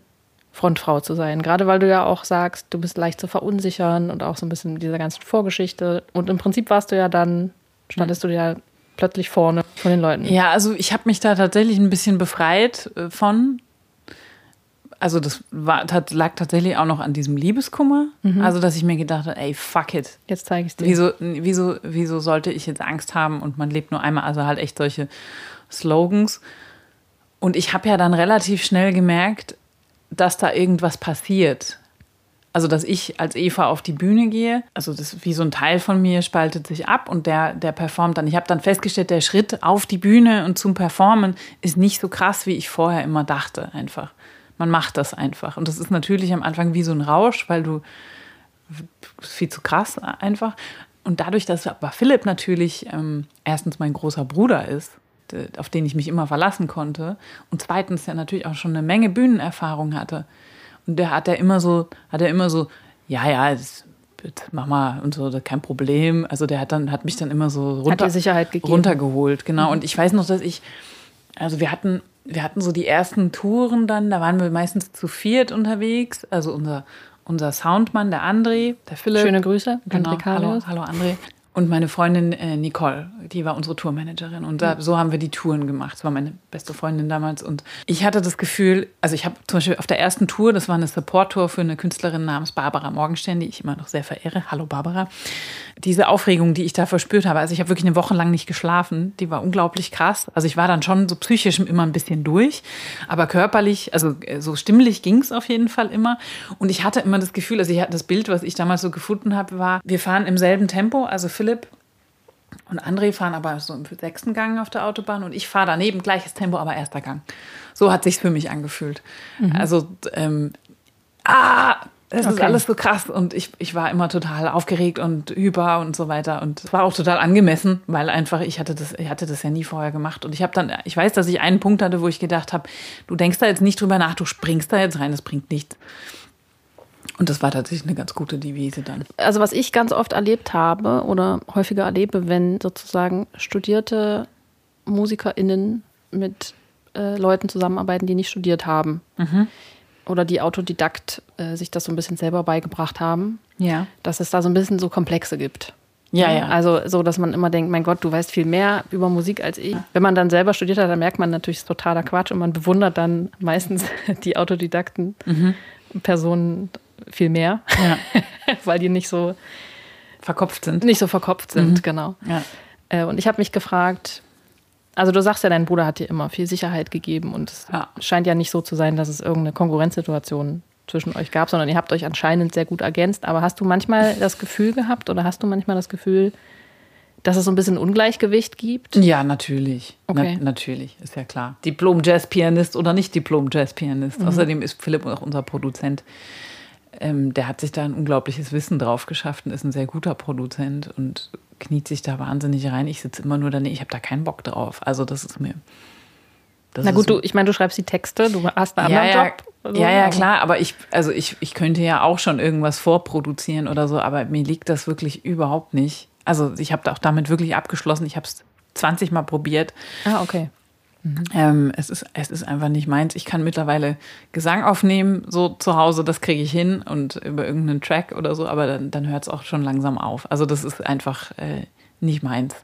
Frontfrau zu sein? Gerade weil du ja auch sagst, du bist leicht zu verunsichern und auch so ein bisschen mit dieser ganzen Vorgeschichte. Und im Prinzip warst du ja dann, standest du ja plötzlich vorne von den Leuten. Ja, also ich habe mich da tatsächlich ein bisschen befreit äh, von. Also das war, lag tatsächlich auch noch an diesem Liebeskummer. Also dass ich mir gedacht habe, ey, fuck it. Jetzt zeige ich es dir. Wieso, wieso, wieso sollte ich jetzt Angst haben und man lebt nur einmal? Also halt echt solche Slogans. Und ich habe ja dann relativ schnell gemerkt, dass da irgendwas passiert. Also, dass ich als Eva auf die Bühne gehe, also das wie so ein Teil von mir spaltet sich ab und der, der performt dann. Ich habe dann festgestellt, der Schritt auf die Bühne und zum Performen ist nicht so krass, wie ich vorher immer dachte, einfach. Man macht das einfach. Und das ist natürlich am Anfang wie so ein Rausch, weil du viel zu krass einfach. Und dadurch, dass aber Philipp natürlich ähm, erstens mein großer Bruder ist, auf den ich mich immer verlassen konnte, und zweitens ja natürlich auch schon eine Menge Bühnenerfahrung hatte. Und der hat er immer so, hat er immer so, ja, ja, das wird Mama und so, kein Problem. Also der hat dann, hat mich dann immer so runter, dir Sicherheit gegeben. runtergeholt, genau. Und ich weiß noch, dass ich, also wir hatten, wir hatten so die ersten Touren dann, da waren wir meistens zu viert unterwegs. Also unser, unser Soundmann, der André, der Philipp. Schöne Grüße, Genau, André hallo, Karius. hallo André. Und meine Freundin äh, Nicole, die war unsere Tourmanagerin. Und da, so haben wir die Touren gemacht. Das war meine beste Freundin damals. Und ich hatte das Gefühl, also ich habe zum Beispiel auf der ersten Tour, das war eine Support-Tour für eine Künstlerin namens Barbara Morgenstern, die ich immer noch sehr verehre. Hallo Barbara. Diese Aufregung, die ich da verspürt habe, also ich habe wirklich eine Woche lang nicht geschlafen, die war unglaublich krass. Also ich war dann schon so psychisch immer ein bisschen durch, aber körperlich, also äh, so stimmlich ging es auf jeden Fall immer. Und ich hatte immer das Gefühl, also ich hatte das Bild, was ich damals so gefunden habe, war, wir fahren im selben Tempo, also Philipp und André fahren aber so im sechsten Gang auf der Autobahn und ich fahre daneben gleiches Tempo, aber erster Gang. So hat sich's für mich angefühlt. Also ähm, ah, es ist Okay. alles so krass und ich, ich war immer total aufgeregt und über und so weiter und es war auch total angemessen, weil einfach ich hatte das, ich hatte das ja nie vorher gemacht und ich habe dann, ich weiß, dass ich einen Punkt hatte, wo ich gedacht habe, du denkst da jetzt nicht drüber nach, du springst da jetzt rein, das bringt nichts. Und das war tatsächlich eine ganz gute Devise dann. also was ich ganz oft erlebt habe oder häufiger erlebe, wenn sozusagen studierte MusikerInnen mit äh, Leuten zusammenarbeiten, die nicht studiert haben oder die Autodidakt äh, sich das so ein bisschen selber beigebracht haben, Ja. dass es da so ein bisschen so Komplexe gibt. Ja, ja. Also so, dass man immer denkt, mein Gott, du weißt viel mehr über Musik als ich. Wenn man dann selber studiert hat, dann merkt man natürlich, es ist totaler Quatsch und man bewundert dann meistens die Autodidakten Personen viel mehr, ja. weil die nicht so Verkopft sind. nicht so verkopft sind, genau. Ja. Äh, und ich habe mich gefragt, also du sagst ja, dein Bruder hat dir immer viel Sicherheit gegeben und es Ja. scheint ja nicht so zu sein, dass es irgendeine Konkurrenzsituation zwischen euch gab, sondern ihr habt euch anscheinend sehr gut ergänzt. Aber hast du manchmal das Gefühl gehabt oder hast du manchmal das Gefühl, dass es so ein bisschen Ungleichgewicht gibt? Ja, natürlich. Okay. Na, natürlich, ist ja klar. Diplom-Jazz-Pianist oder nicht Diplom-Jazz-Pianist. Mhm. Außerdem ist Philipp auch unser Produzent. Ähm, der hat sich da ein unglaubliches Wissen drauf geschafft und ist ein sehr guter Produzent und kniet sich da wahnsinnig rein. Ich sitze immer nur daneben, ich habe da keinen Bock drauf. Also das ist mir. Das Na gut, du, ich meine, du schreibst die Texte, du hast einen ja, anderen ja, Job. Also, ja, ja, aber- klar, aber ich, also ich, ich könnte ja auch schon irgendwas vorproduzieren oder so, aber mir liegt das wirklich überhaupt nicht. Also ich habe auch damit wirklich abgeschlossen. Ich habe es 20 Mal probiert. Ah, okay. Ähm, es, ist, es ist einfach nicht meins. Ich kann mittlerweile Gesang aufnehmen, so zu Hause, das kriege ich hin und über irgendeinen Track oder so, aber dann, dann hört es auch schon langsam auf. Also das ist einfach äh, nicht meins.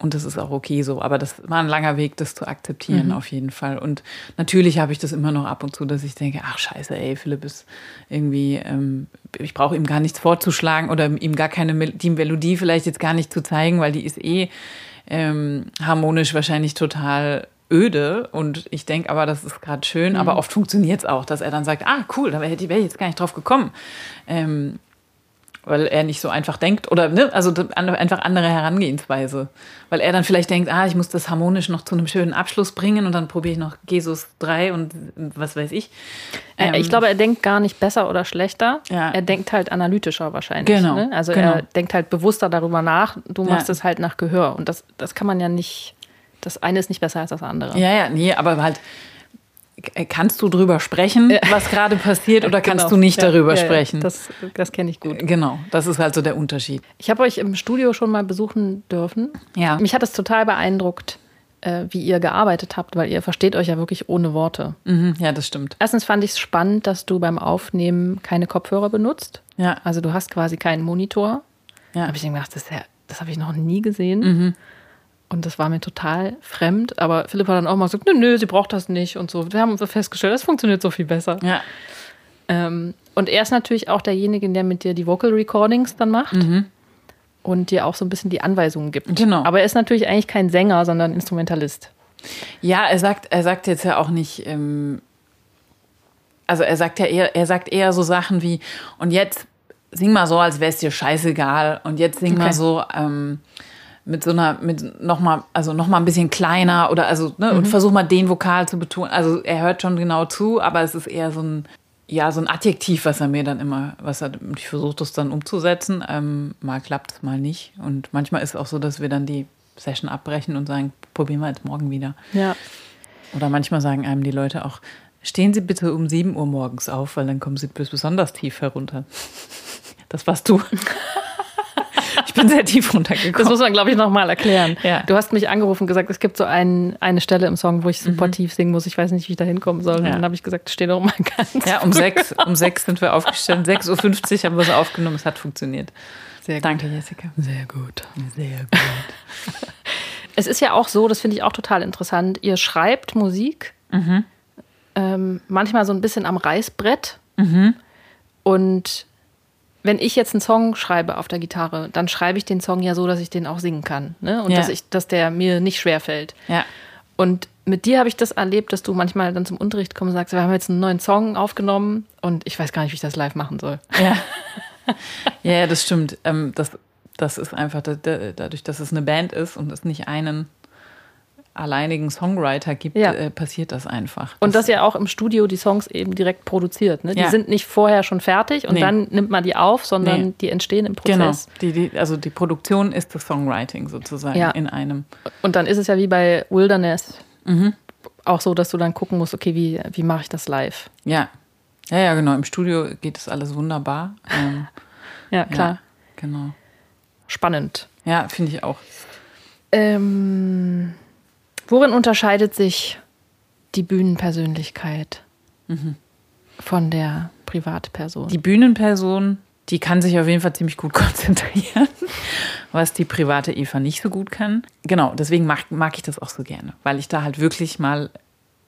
Und das ist auch okay so. Aber das war ein langer Weg, das zu akzeptieren, auf jeden Fall. Und natürlich habe ich das immer noch ab und zu, dass ich denke, ach scheiße, ey, Philipp ist irgendwie, ähm, ich brauche ihm gar nichts vorzuschlagen oder ihm gar keine Mel die Melodie vielleicht jetzt gar nicht zu zeigen, weil die ist eh ähm, harmonisch wahrscheinlich total öde und ich denke aber, das ist gerade schön, aber oft funktioniert es auch, dass er dann sagt, ah, cool, da wäre wär ich jetzt gar nicht drauf gekommen. Ähm, weil er nicht so einfach denkt oder ne, also einfach andere Herangehensweise, weil er dann vielleicht denkt, ah, ich muss das harmonisch noch zu einem schönen Abschluss bringen und dann probiere ich noch Jesus 3 und was weiß ich. Ähm, ich glaube, er denkt gar nicht besser oder schlechter. Ja. Er denkt halt analytischer wahrscheinlich. Genau, Ne? Also genau. er denkt halt bewusster darüber nach. Du machst Ja. es halt nach Gehör und das, das kann man ja nicht. Das eine ist nicht besser als das andere. Ja, ja, nee, aber halt äh, kannst du drüber sprechen, was gerade passiert oder kannst Genau. du nicht Ja, darüber ja, ja. sprechen? Das, das kenne ich gut. Genau, das ist halt so der Unterschied. Ich habe euch im Studio schon mal besuchen dürfen. Ja. Mich hat es total beeindruckt, äh, wie ihr gearbeitet habt, weil ihr versteht euch ja wirklich ohne Worte. Mhm, ja, das stimmt. Erstens fand ich es spannend, dass du beim Aufnehmen keine Kopfhörer benutzt. Ja, Also du hast quasi keinen Monitor. Da ja. habe ich gedacht, das, ja, das habe ich noch nie gesehen. Und das war mir total fremd. Aber Philipp hat dann auch mal gesagt, nö, nö, sie braucht das nicht und so. Wir haben festgestellt, das funktioniert so viel besser. ja. Ähm, und er ist natürlich auch derjenige, der mit dir die Vocal Recordings dann macht. Und dir auch so ein bisschen die Anweisungen gibt. Genau. Aber er ist natürlich eigentlich kein Sänger, sondern Instrumentalist. Ja, er sagt, er sagt jetzt ja auch nicht, ähm, also er sagt ja eher, er sagt eher so Sachen wie, und jetzt sing mal so, als wäre es dir scheißegal, und jetzt sing mal Okay. so ähm, mit so einer, mit noch mal, also noch mal ein bisschen kleiner oder also, ne, und versuch mal den Vokal zu betonen. Also er hört schon genau zu, aber es ist eher so ein, ja, so ein Adjektiv, was er mir dann immer, was er, ich versuche das dann umzusetzen. Ähm, mal klappt es, mal nicht. Und manchmal ist es auch so, dass wir dann die Session abbrechen und sagen, probieren wir jetzt morgen wieder. Ja. Oder manchmal sagen einem die Leute auch, stehen Sie bitte um 7 Uhr morgens auf, weil dann kommen Sie bis besonders tief herunter. Das warst du. Ich bin sehr tief Das runtergekommen. muss man, glaube ich, nochmal erklären. Ja. Du hast mich angerufen und gesagt, es gibt so ein, eine Stelle im Song, wo ich super tief singen muss. Ich weiß nicht, wie ich da hinkommen soll. Und Mhm. Ja. dann habe ich gesagt, steh doch mal ganz. Ja, um sechs, um sechs sind wir aufgestellt. 6.50 Uhr haben wir es aufgenommen. Es hat funktioniert. Sehr gut. Danke, Jessica. Sehr gut. Sehr gut. Es ist ja auch so, das finde ich auch total interessant. Ihr schreibt Musik, Mhm. ähm, manchmal so ein bisschen am Reißbrett. Und wenn ich jetzt einen Song schreibe auf der Gitarre, dann schreibe ich den Song ja so, dass ich den auch singen kann. Ne? Und Ja. dass, ich, dass der mir nicht schwerfällt. Ja. Und mit dir habe ich das erlebt, dass du manchmal dann zum Unterricht kommst und sagst, wir haben jetzt einen neuen Song aufgenommen und ich weiß gar nicht, wie ich das live machen soll. Ja. ja, das stimmt. Ähm, das, das ist einfach da- da- dadurch, dass es eine Band ist und es nicht einen alleinigen Songwriter gibt, Ja. äh, passiert das einfach. Und dass ihr auch im Studio die Songs eben direkt produziert. Ne? Die Ja. sind nicht vorher schon fertig und Nee. dann nimmt man die auf, sondern Nee. die entstehen im Genau. Prozess. Die, die, also die Produktion ist das Songwriting sozusagen Ja. in einem. Und dann ist es ja wie bei Wilderness Mhm. auch so, dass du dann gucken musst, okay, wie, wie mache ich das live? Ja. Ja, ja, genau. Im Studio geht das alles wunderbar. Ähm, Ja, klar. Genau. Spannend. Ja, finde ich auch. Ähm, worin unterscheidet sich die Bühnenpersönlichkeit von der Privatperson? Die Bühnenperson, die kann sich auf jeden Fall ziemlich gut konzentrieren, was die private Eva nicht so gut kann. Genau, deswegen mag, mag ich das auch so gerne, weil ich da halt wirklich mal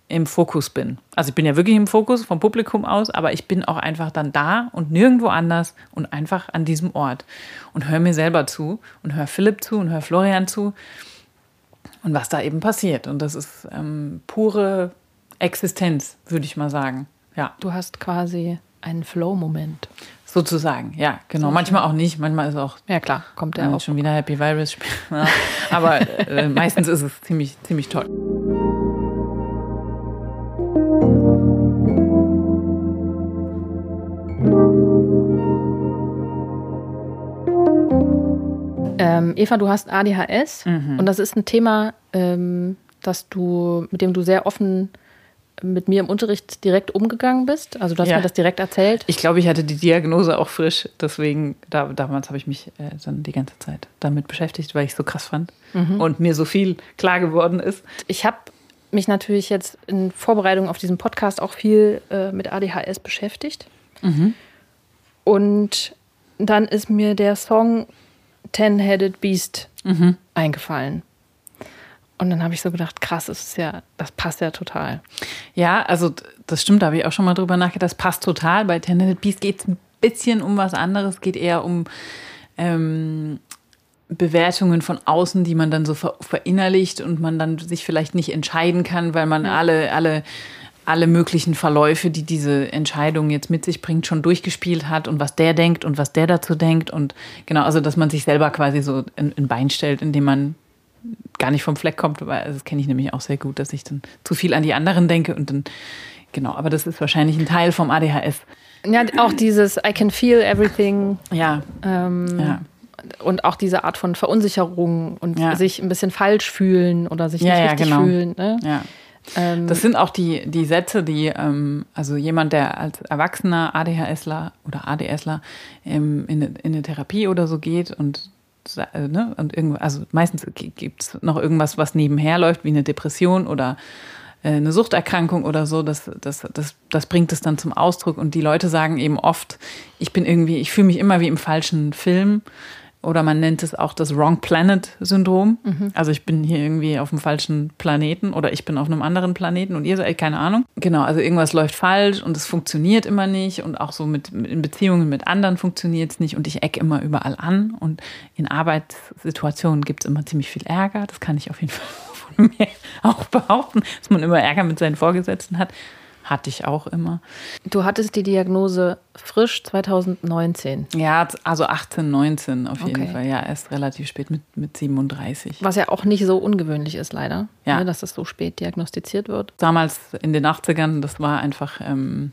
im Fokus bin. Also ich bin ja wirklich im Fokus vom Publikum aus, aber ich bin auch einfach dann da und nirgendwo anders und einfach an diesem Ort und höre mir selber zu und höre Philipp zu und höre Florian zu und was da eben passiert. Und das ist ähm, pure Existenz, würde ich mal sagen. Ja. du hast quasi einen Flow-Moment. Sozusagen, ja, genau. Manchmal auch nicht, manchmal ist auch Ja, klar, kommt der ja, auch. schon wieder Happy Virus. Aber äh, meistens ist es ziemlich, ziemlich toll. Ähm, Eva, du hast ADHS und das ist ein Thema, ähm, dass du, mit dem du sehr offen mit mir im Unterricht direkt umgegangen bist. Also du hast Ja. mir das direkt erzählt. Ich glaube, ich hatte die Diagnose auch frisch, deswegen da, damals habe ich mich äh, dann die ganze Zeit damit beschäftigt, weil ich es so krass fand und mir so viel klar geworden ist. Ich habe mich natürlich jetzt in Vorbereitung auf diesen Podcast auch viel äh, mit ADHS beschäftigt. Und dann ist mir der Song Ten-Headed Beast eingefallen. Und dann habe ich so gedacht, krass, das ist ja, das passt ja total. Ja, also das stimmt, da habe ich auch schon mal drüber nachgedacht. Das passt total. Bei Tenet Beast geht es ein bisschen um was anderes, geht eher um ähm, Bewertungen von außen, die man dann so ver verinnerlicht und man dann sich vielleicht nicht entscheiden kann, weil man alle, alle, alle möglichen Verläufe, die diese Entscheidung jetzt mit sich bringt, schon durchgespielt hat und was der denkt und was der dazu denkt. Und genau, also dass man sich selber quasi so ein, ein Bein stellt, indem man gar nicht vom Fleck kommt, weil also das kenne ich nämlich auch sehr gut, dass ich dann zu viel an die anderen denke und dann, genau, aber das ist wahrscheinlich ein Teil vom ADHS. Ja, auch dieses I can feel everything. Ja. Ähm, ja. Und auch diese Art von Verunsicherung und ja. sich ein bisschen falsch fühlen oder sich nicht ja, richtig genau. fühlen. Ne? Ja. Ähm, das sind auch die, die Sätze, die, ähm, also jemand, der als Erwachsener ADHSler oder ADSler ähm, in, in eine Therapie oder so geht und äh, ne, und also meistens gibt es noch irgendwas, was nebenher läuft, wie eine Depression oder äh, eine Suchterkrankung oder so, das, das, das, das bringt es dann zum Ausdruck. Und die Leute sagen eben oft, ich bin irgendwie, ich fühle mich immer wie im falschen Film. Oder man nennt es auch das Wrong Planet Syndrom. Mhm. Also ich bin hier irgendwie auf dem falschen Planeten oder ich bin auf einem anderen Planeten und ihr seid keine Ahnung. Genau, also irgendwas läuft falsch und es funktioniert immer nicht und auch so mit, in Beziehungen mit anderen funktioniert es nicht und ich ecke immer überall an und in Arbeitssituationen gibt es immer ziemlich viel Ärger. Das kann ich auf jeden Fall von mir auch behaupten, dass man immer Ärger mit seinen Vorgesetzten hat. Hatte ich auch immer. Du hattest die Diagnose frisch 2019. Ja, also 18, 19 auf jeden okay. Fall. Ja, erst relativ spät mit, mit 37. Was ja auch nicht so ungewöhnlich ist, leider. Ja. Ne, dass das so spät diagnostiziert wird. Damals in den 80ern, das war einfach. Ähm,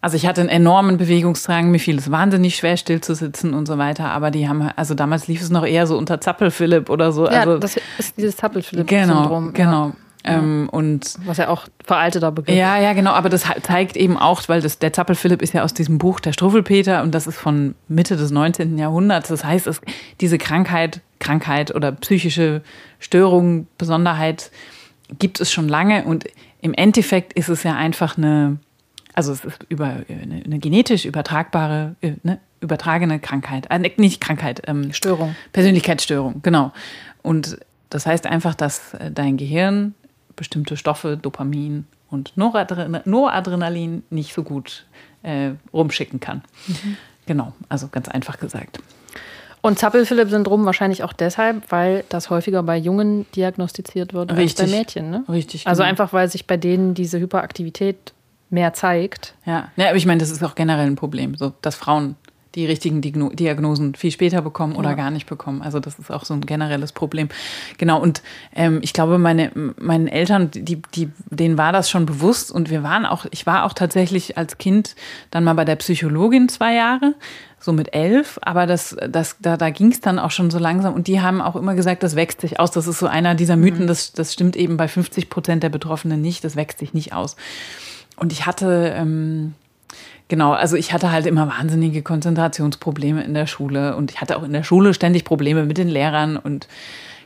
also ich hatte einen enormen Bewegungsdrang, mir fiel es wahnsinnig schwer, still zu sitzen und so weiter. Aber die haben, also damals lief es noch eher so unter Zappel-Philipp oder so. Ja, also, das ist dieses Zappel-Philipp-Syndrom. Genau, genau. Ja. Ähm, und Was ja auch veralteter Begriff Ja, ja, genau. Aber das zeigt eben auch, weil das, der Zappel-Philipp ist ja aus diesem Buch Der Struffelpeter und das ist von Mitte des 19. Jahrhunderts. Das heißt, es, diese Krankheit, Krankheit oder psychische Störung, Besonderheit gibt es schon lange und im Endeffekt ist es ja einfach eine, also es ist über eine, eine genetisch übertragbare, eine übertragene Krankheit, äh, nicht Krankheit, ähm, Störung. Persönlichkeitsstörung, genau. Und das heißt einfach, dass äh, dein Gehirn bestimmte Stoffe, Dopamin und Noradrenalin nicht so gut äh, rumschicken kann. Mhm. Genau, also ganz einfach gesagt. Und Zappel-Philipp-Syndrom wahrscheinlich auch deshalb, weil das häufiger bei Jungen diagnostiziert wird Richtig. als bei Mädchen. Ne? Richtig. Also genau. einfach, weil sich bei denen diese Hyperaktivität mehr zeigt. Ja, ja aber ich meine, das ist auch generell ein Problem, so dass Frauen die richtigen Diagnosen viel später bekommen oder ja. gar nicht bekommen. Also das ist auch so ein generelles Problem. Genau, und ähm, ich glaube, meine, meinen Eltern, die, die, denen war das schon bewusst und wir waren auch, ich war auch tatsächlich als Kind dann mal bei der Psychologin zwei Jahre, so mit elf, aber das, das, da, da ging es dann auch schon so langsam und die haben auch immer gesagt, das wächst sich aus. Das ist so einer dieser Mythen, mhm. das, das stimmt eben bei 50 Prozent der Betroffenen nicht, das wächst sich nicht aus. Und ich hatte... Ähm, Genau, also ich hatte halt immer wahnsinnige Konzentrationsprobleme in der Schule und ich hatte auch in der Schule ständig Probleme mit den Lehrern und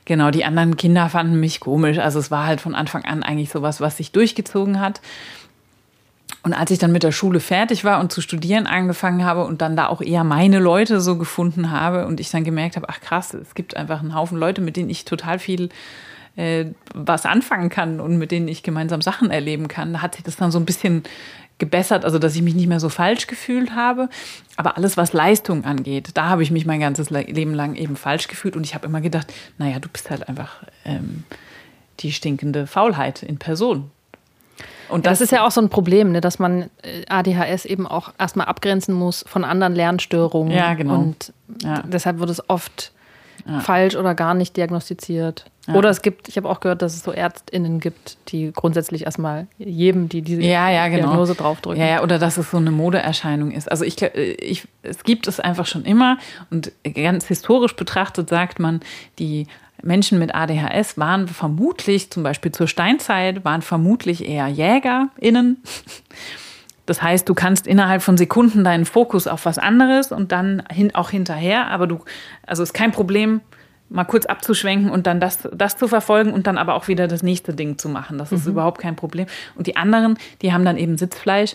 genau, die anderen Kinder fanden mich komisch. Also es war halt von Anfang an eigentlich sowas, was sich durchgezogen hat. Und als ich dann mit der Schule fertig war und zu studieren angefangen habe und dann da auch eher meine Leute so gefunden habe und ich dann gemerkt habe, ach krass, es gibt einfach einen Haufen Leute, mit denen ich total viel äh, was anfangen kann und mit denen ich gemeinsam Sachen erleben kann, da hat sich das dann so ein bisschen gebessert, also dass ich mich nicht mehr so falsch gefühlt habe. Aber alles, was Leistung angeht, da habe ich mich mein ganzes Leben lang eben falsch gefühlt. Und ich habe immer gedacht, naja, du bist halt einfach ähm, die stinkende Faulheit in Person. Und das, das, ist ja auch so ein Problem, ne, dass man äh, ADHS eben auch erstmal abgrenzen muss von anderen Lernstörungen. Ja, genau. Und ja. deshalb wird es oft ja. falsch oder gar nicht diagnostiziert. Ja. Oder es gibt, ich habe auch gehört, dass es so ÄrztInnen gibt, die grundsätzlich erstmal jedem, die diese ja, ja, genau. Diagnose draufdrücken. Ja, ja, oder dass es so eine Modeerscheinung ist. Also ich, ich, es gibt es einfach schon immer und ganz historisch betrachtet sagt man, die Menschen mit ADHS waren vermutlich, zum Beispiel zur Steinzeit, waren vermutlich eher JägerInnen. Das heißt, du kannst innerhalb von Sekunden deinen Fokus auf was anderes und dann hin, auch hinterher, aber du, also ist kein Problem, mal kurz abzuschwenken und dann das, das zu verfolgen und dann aber auch wieder das nächste Ding zu machen. Das ist mhm. überhaupt kein Problem. Und die anderen, die haben dann eben Sitzfleisch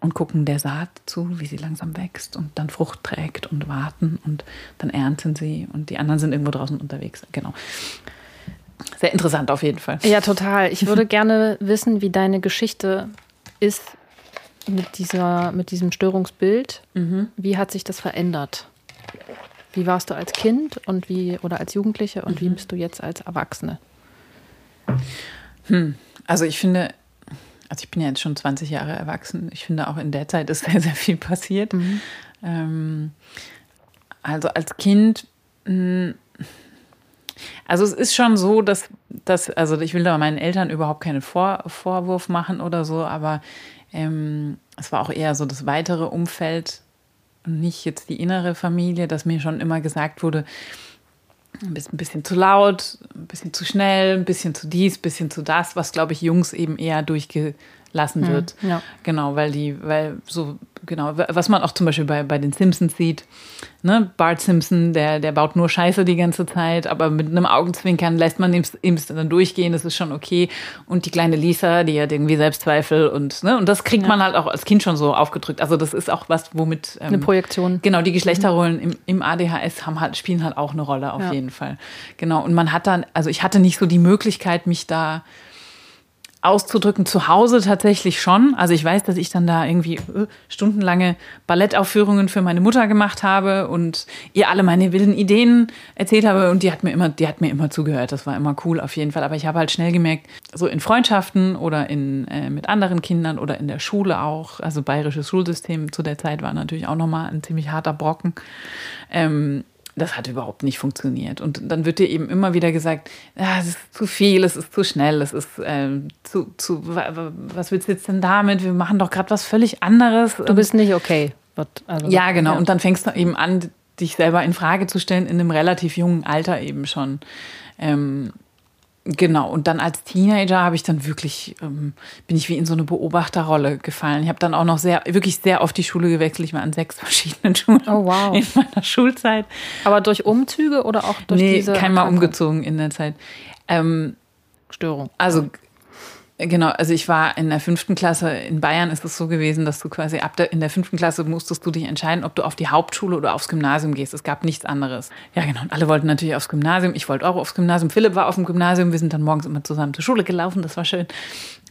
und gucken der Saat zu, wie sie langsam wächst und dann Frucht trägt und warten und dann ernten sie und die anderen sind irgendwo draußen unterwegs. Genau. Sehr interessant auf jeden Fall. Ja, total. Ich würde gerne wissen, wie deine Geschichte ist mit, dieser, mit diesem Störungsbild. Mhm. Wie hat sich das verändert? Wie warst du als Kind und wie oder als Jugendliche und mhm. wie bist du jetzt als Erwachsene? Hm. Also ich finde, also ich bin ja jetzt schon 20 Jahre erwachsen. Ich finde auch in der Zeit ist sehr, sehr viel passiert. Mhm. Ähm, also als Kind, hm, also es ist schon so, dass, dass also ich will da meinen Eltern überhaupt keinen Vor Vorwurf machen oder so, aber ähm, es war auch eher so das weitere Umfeld nicht jetzt die innere Familie, dass mir schon immer gesagt wurde, ein bisschen, ein bisschen zu laut, ein bisschen zu schnell, ein bisschen zu dies, ein bisschen zu das, was, glaube ich, Jungs eben eher durchgelassen hm, wird. Ja. Genau, weil die, weil so genau, was man auch zum Beispiel bei, bei den Simpsons sieht. Ne? Bart Simpson, der, der baut nur Scheiße die ganze Zeit, aber mit einem Augenzwinkern lässt man ihm dann durchgehen, das ist schon okay. Und die kleine Lisa, die hat irgendwie Selbstzweifel und, ne? und das kriegt ja. man halt auch als Kind schon so aufgedrückt. Also das ist auch was, womit... Ähm, eine Projektion. Genau, die Geschlechterrollen im, im ADHS haben halt, spielen halt auch eine Rolle auf ja. jeden Fall. Genau, und man hat dann, also ich hatte nicht so die Möglichkeit, mich da auszudrücken. Zu Hause tatsächlich schon. Also ich weiß, dass ich dann da irgendwie äh, stundenlange Ballettaufführungen für meine Mutter gemacht habe und ihr alle meine wilden Ideen erzählt habe und die hat mir immer, die hat mir immer zugehört. Das war immer cool auf jeden Fall. Aber ich habe halt schnell gemerkt, so in Freundschaften oder in, äh, mit anderen Kindern oder in der Schule auch, also bayerisches Schulsystem zu der Zeit war natürlich auch nochmal ein ziemlich harter Brocken. Ähm, das hat überhaupt nicht funktioniert. Und dann wird dir eben immer wieder gesagt, ah, es ist zu viel, es ist zu schnell, es ist ähm, zu, zu, was willst du jetzt denn damit? Wir machen doch gerade was völlig anderes. Du bist nicht okay. Also, ja, genau. Ja. Und dann fängst du eben an, dich selber in Frage zu stellen, in einem relativ jungen Alter eben schon. Ähm, Genau, und dann als Teenager habe ich dann wirklich, ähm, bin ich wie in so eine Beobachterrolle gefallen. Ich habe dann auch noch sehr, wirklich sehr oft die Schule gewechselt. Ich war an sechs verschiedenen Schulen oh, wow. in meiner Schulzeit. Aber durch Umzüge oder auch durch nee, diese? Nee, keinmal umgezogen in der Zeit. Ähm, Störung. Also Genau, also ich war in der fünften Klasse, in Bayern ist es so gewesen, dass du quasi ab der, in der fünften Klasse musstest du dich entscheiden, ob du auf die Hauptschule oder aufs Gymnasium gehst. Es gab nichts anderes. Ja, genau. Und alle wollten natürlich aufs Gymnasium. Ich wollte auch aufs Gymnasium. Philipp war auf dem Gymnasium. Wir sind dann morgens immer zusammen zur Schule gelaufen. Das war schön.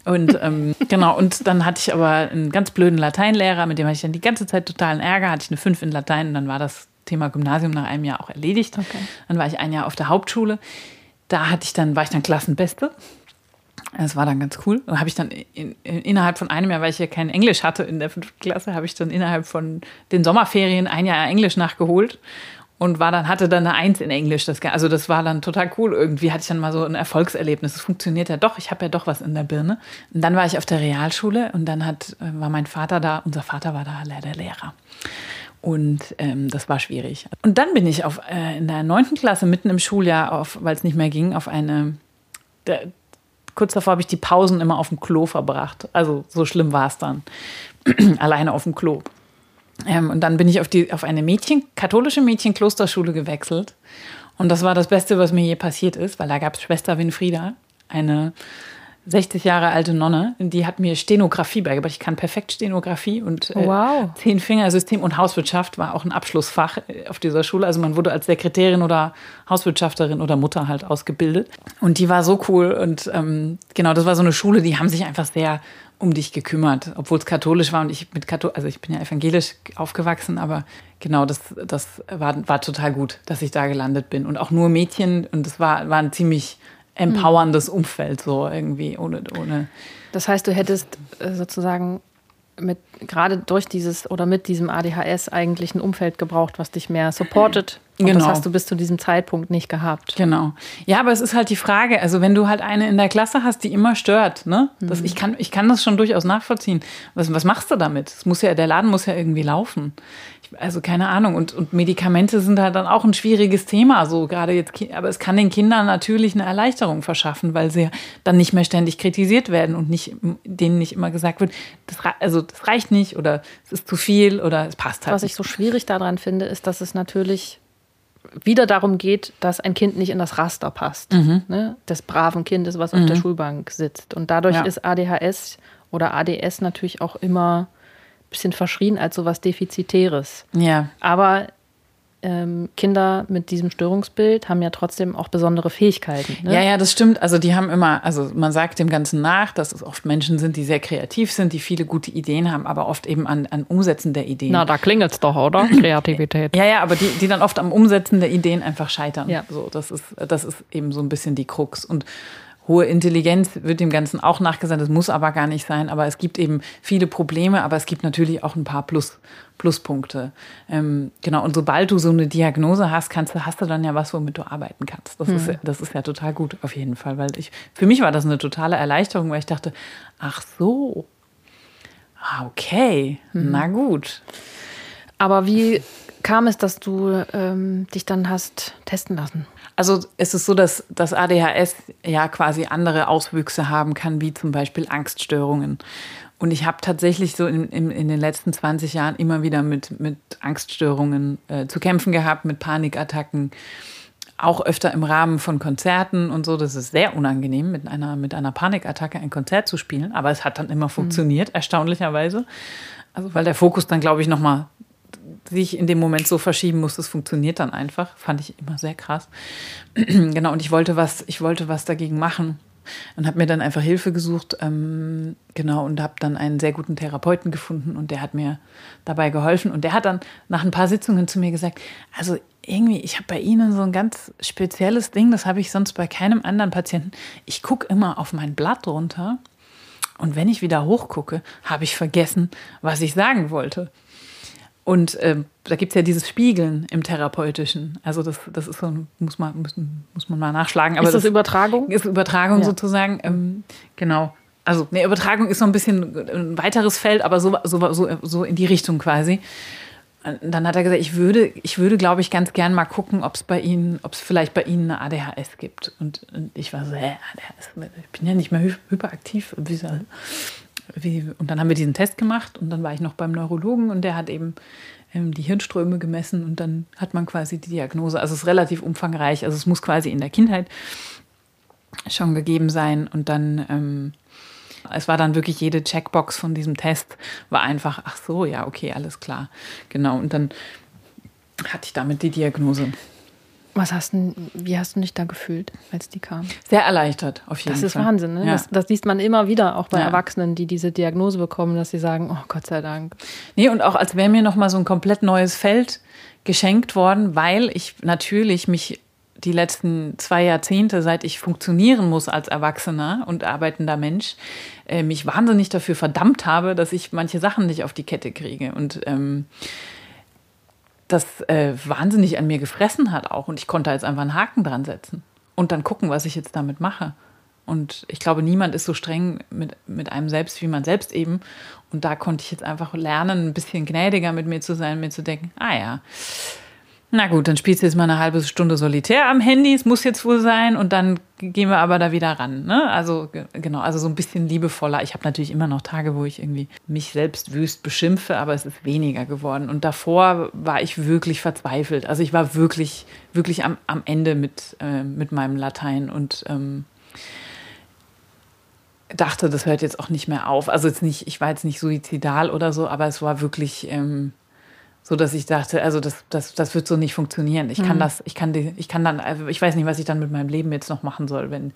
Und ähm, genau, und dann hatte ich aber einen ganz blöden Lateinlehrer, mit dem hatte ich dann die ganze Zeit totalen Ärger, hatte ich eine 5 in Latein und dann war das Thema Gymnasium nach einem Jahr auch erledigt. Okay. Dann war ich ein Jahr auf der Hauptschule. Da hatte ich dann, war ich dann Klassenbeste. Das war dann ganz cool. Und habe ich dann in, in, innerhalb von einem Jahr, weil ich ja kein Englisch hatte in der fünften Klasse, habe ich dann innerhalb von den Sommerferien ein Jahr Englisch nachgeholt und war dann hatte dann eine Eins in Englisch. Das, also das war dann total cool. Irgendwie hatte ich dann mal so ein Erfolgserlebnis. Es funktioniert ja doch. Ich habe ja doch was in der Birne. Und dann war ich auf der Realschule und dann hat äh, war mein Vater da. Unser Vater war da leider Lehrer. Und ähm, das war schwierig. Und dann bin ich auf, äh, in der neunten Klasse mitten im Schuljahr, weil es nicht mehr ging, auf eine kurz davor habe ich die Pausen immer auf dem Klo verbracht. Also so schlimm war es dann. Alleine auf dem Klo. Ähm, und dann bin ich auf, die, auf eine Mädchen, katholische Mädchenklosterschule gewechselt. Und das war das Beste, was mir je passiert ist, weil da gab es Schwester Winfrieda, eine 60 Jahre alte Nonne, die hat mir Stenografie beigebracht. Ich kann perfekt Stenografie und äh, wow. Zehn-Fingersystem und Hauswirtschaft war auch ein Abschlussfach äh, auf dieser Schule. Also man wurde als Sekretärin oder Hauswirtschafterin oder Mutter halt ausgebildet. Und die war so cool. Und ähm, genau, das war so eine Schule, die haben sich einfach sehr um dich gekümmert, obwohl es katholisch war und ich mit Kathol also ich bin ja evangelisch aufgewachsen, aber genau, das, das war, war total gut, dass ich da gelandet bin. Und auch nur Mädchen und es war, war ein ziemlich empowerndes Umfeld, so irgendwie, ohne, ohne. Das heißt, du hättest äh, sozusagen mit gerade durch dieses oder mit diesem ADHS eigentlich ein Umfeld gebraucht, was dich mehr supportet. Und genau. das hast du bis zu diesem Zeitpunkt nicht gehabt. Genau. Ja, aber es ist halt die Frage, also wenn du halt eine in der Klasse hast, die immer stört, ne? Das, mhm. ich, kann, ich kann das schon durchaus nachvollziehen. Was, was machst du damit? Es muss ja, der Laden muss ja irgendwie laufen also keine Ahnung. Und, und Medikamente sind halt dann auch ein schwieriges Thema, so gerade jetzt. Aber es kann den Kindern natürlich eine Erleichterung verschaffen, weil sie dann nicht mehr ständig kritisiert werden und nicht, denen nicht immer gesagt wird, das, also das reicht nicht oder es ist zu viel oder es passt halt. Was ich so schwierig daran finde, ist, dass es natürlich wieder darum geht, dass ein Kind nicht in das Raster passt. Mhm. Ne? Des braven Kindes, was mhm. auf der mhm. Schulbank sitzt. Und dadurch ja. ist ADHS oder ADS natürlich auch immer bisschen verschrien als sowas Defizitäres. Ja. Aber ähm, Kinder mit diesem Störungsbild haben ja trotzdem auch besondere Fähigkeiten. Ne? Ja, ja, das stimmt. Also die haben immer, also man sagt dem Ganzen nach, dass es oft Menschen sind, die sehr kreativ sind, die viele gute Ideen haben, aber oft eben an, an Umsetzen der Ideen. Na, da klingelt es doch, oder? Kreativität. Ja, ja, aber die, die dann oft am Umsetzen der Ideen einfach scheitern. Ja. So, das ist, das ist eben so ein bisschen die Krux. Und hohe Intelligenz wird dem Ganzen auch nachgesagt. Das muss aber gar nicht sein. Aber es gibt eben viele Probleme, aber es gibt natürlich auch ein paar Plus, Pluspunkte. Ähm, genau. Und sobald du so eine Diagnose hast, kannst du, hast du dann ja was, womit du arbeiten kannst. Das, ist, ja- das ist ja total gut auf jeden Fall. Weil ich, für mich war das eine totale Erleichterung, weil ich dachte, ach so. Ah, okay. Na gut. Aber wie kam es, dass du ähm, dich dann hast testen lassen? Also es ist so, dass das ADHS ja quasi andere Auswüchse haben kann, wie zum Beispiel Angststörungen. Und ich habe tatsächlich so in, in, in den letzten 20 Jahren immer wieder mit, mit Angststörungen äh, zu kämpfen gehabt, mit Panikattacken, auch öfter im Rahmen von Konzerten und so. Das ist sehr unangenehm, mit einer, mit einer Panikattacke ein Konzert zu spielen. Aber es hat dann immer funktioniert, erstaunlicherweise. Also weil der Fokus dann, glaube ich, nochmal sich in dem Moment so verschieben muss, das funktioniert dann einfach. Fand ich immer sehr krass. genau, und ich wollte was, ich wollte was dagegen machen und habe mir dann einfach Hilfe gesucht, ähm, genau, und habe dann einen sehr guten Therapeuten gefunden und der hat mir dabei geholfen und der hat dann nach ein paar Sitzungen zu mir gesagt, also irgendwie, ich habe bei Ihnen so ein ganz spezielles Ding, das habe ich sonst bei keinem anderen Patienten. Ich gucke immer auf mein Blatt runter und wenn ich wieder hochgucke, habe ich vergessen, was ich sagen wollte. Und ähm, da gibt es ja dieses Spiegeln im Therapeutischen. Also das, das ist so, muss man, muss, muss man mal nachschlagen. Aber ist das, Übertragung? Ist Übertragung Ja. sozusagen. Ähm, genau. Also ne, Übertragung ist so ein bisschen ein weiteres Feld, aber so, so, so, so in die Richtung quasi. Und dann hat er gesagt, ich würde, ich würde, glaube ich, ganz gern mal gucken, ob es bei Ihnen, ob es vielleicht bei Ihnen eine ADHS gibt. Und, und ich war so, hä, ADHS, ich bin ja nicht mehr hy hyperaktiv. Wie soll- wie, und dann haben wir diesen Test gemacht und dann war ich noch beim Neurologen und der hat eben ähm, die Hirnströme gemessen und dann hat man quasi die Diagnose. Also es ist relativ umfangreich. Also es muss quasi in der Kindheit schon gegeben sein und dann ähm, es war dann wirklich jede Checkbox von diesem Test war einfach ach so ja okay alles klar genau und dann hatte ich damit die Diagnose Was hast du, wie hast du dich da gefühlt, als die kam? sehr erleichtert auf jeden Das ist Fall Wahnsinn, ne? ja. Das, das liest man immer wieder, auch bei Ja. Erwachsenen, die diese Diagnose bekommen, dass sie sagen, oh Gott sei Dank. Nee, und auch als wäre mir noch mal so ein komplett neues Feld geschenkt worden, weil ich natürlich mich die letzten zwei Jahrzehnte, seit ich funktionieren muss als Erwachsener und arbeitender Mensch, äh, mich wahnsinnig dafür verdammt habe, dass ich manche Sachen nicht auf die Kette kriege. Und ähm, das äh, wahnsinnig an mir gefressen hat auch. Und ich konnte jetzt einfach einen Haken dran setzen und dann gucken, was ich jetzt damit mache. Und ich glaube, niemand ist so streng mit, mit einem selbst wie man selbst eben. Und da konnte ich jetzt einfach lernen, ein bisschen gnädiger mit mir zu sein, mir zu denken, ah ja, na gut, dann spielst du jetzt mal eine halbe Stunde solitär am Handy, es muss jetzt wohl sein und dann gehen wir aber da wieder ran. Ne? Also ge- genau, also so ein bisschen liebevoller. Ich habe natürlich immer noch Tage, wo ich irgendwie mich selbst wüst beschimpfe, aber es ist weniger geworden. Und davor war ich wirklich verzweifelt. Also ich war wirklich, wirklich am, am Ende mit, äh, mit meinem Latein und ähm, dachte, das hört jetzt auch nicht mehr auf. Also jetzt nicht, ich war jetzt nicht suizidal oder so, aber es war wirklich ähm, so, dass ich dachte, also das, das, das wird so nicht funktionieren. Ich kann das, ich kann die, ich kann dann, also ich weiß nicht, was ich dann mit meinem Leben jetzt noch machen soll, wenn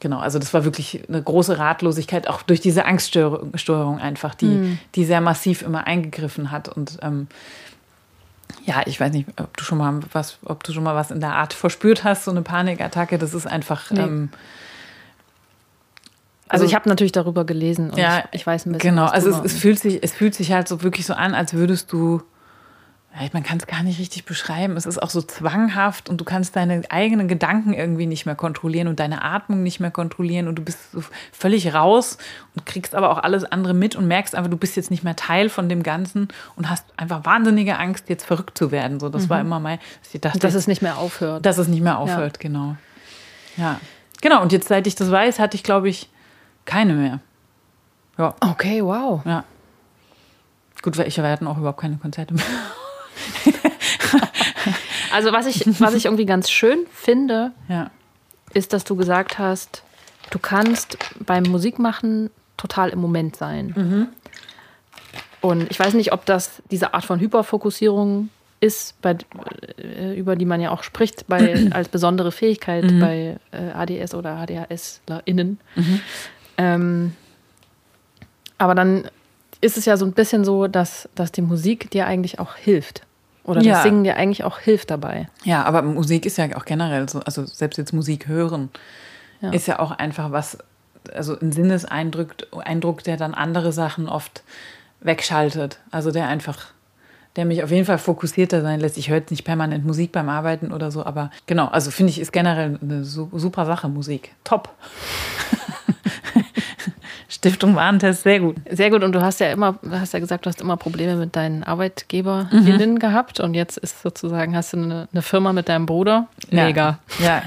Genau, also das war wirklich eine große Ratlosigkeit, auch durch diese Angststörung Störung einfach, die, die sehr massiv immer eingegriffen hat. Und ähm, ja, ich weiß nicht, ob du schon mal was, ob du schon mal was in der Art verspürt hast, so eine Panikattacke. Das ist einfach. Nee. Ähm, Also, Also- ich habe natürlich darüber gelesen und Ja, ich, ich weiß ein bisschen. Genau, also es, es, fühlt sich, es fühlt sich halt so wirklich so an, als würdest du, man kann es gar nicht richtig beschreiben, es ist auch so zwanghaft und du kannst deine eigenen Gedanken irgendwie nicht mehr kontrollieren und deine Atmung nicht mehr kontrollieren und du bist so völlig raus und kriegst aber auch alles andere mit und merkst einfach, du bist jetzt nicht mehr Teil von dem Ganzen und hast einfach wahnsinnige Angst, jetzt verrückt zu werden. So, das war immer mein, ich dachte, Mhm. dass es nicht mehr aufhört. dass es nicht mehr aufhört, genau. Ja, genau. Und jetzt, seit ich das weiß, hatte ich, glaube ich, keine mehr. Ja. okay, wow. Ja. Gut, weil ich wir hatten auch überhaupt keine Konzerte mehr. Also was ich, was ich irgendwie ganz schön finde, Ja. ist, dass du gesagt hast, du kannst beim Musikmachen total im Moment sein. Und ich weiß nicht, ob das diese Art von Hyperfokussierung ist, bei, äh, über die man ja auch spricht, bei, als besondere Fähigkeit mhm. bei äh, ADS oder ADHSlerInnen. Mhm. Ähm, aber dann ist es ja so ein bisschen so, dass, dass die Musik dir eigentlich auch hilft. Oder ja. das Singen dir eigentlich auch hilft dabei. Ja, aber Musik ist ja auch generell so, also selbst jetzt Musik hören, ja. ist ja auch einfach was, also ein Sinneseindruck, Eindruck, der dann andere Sachen oft wegschaltet. Also der einfach, der mich auf jeden Fall fokussierter sein lässt. Ich höre jetzt nicht permanent Musik beim Arbeiten oder so, aber genau, also finde ich, ist generell eine super Sache, Musik. Top. Stiftung Warentest, sehr gut. Sehr gut. Und du hast ja immer, hast ja gesagt, du hast immer Probleme mit deinen ArbeitgeberInnen mhm. gehabt. Und jetzt ist sozusagen, hast du eine, eine Firma mit deinem Bruder. Mega. Ja, ja.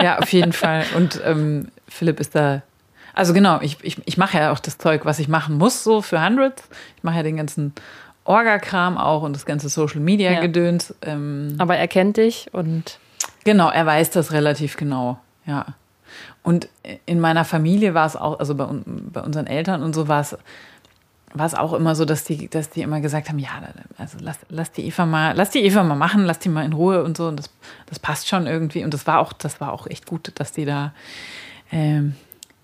ja auf jeden Fall. Und ähm, Philipp ist da also genau, ich, ich, ich mache ja auch das Zeug, was ich machen muss, so für Hundreds. Ich mache ja den ganzen Orga-Kram auch und das ganze Social-Media-Gedöns. Ja. Ähm, Aber er kennt dich und. Genau, er weiß das relativ genau, ja. Und in meiner Familie war es auch, also bei, bei unseren Eltern und so war es, war es auch immer so, dass die, dass die immer gesagt haben, ja, also lass, lass die Eva mal, lass die Eva mal machen, lass die mal in Ruhe und so. Und das, das passt schon irgendwie. Und das war auch, das war auch echt gut, dass die da ähm,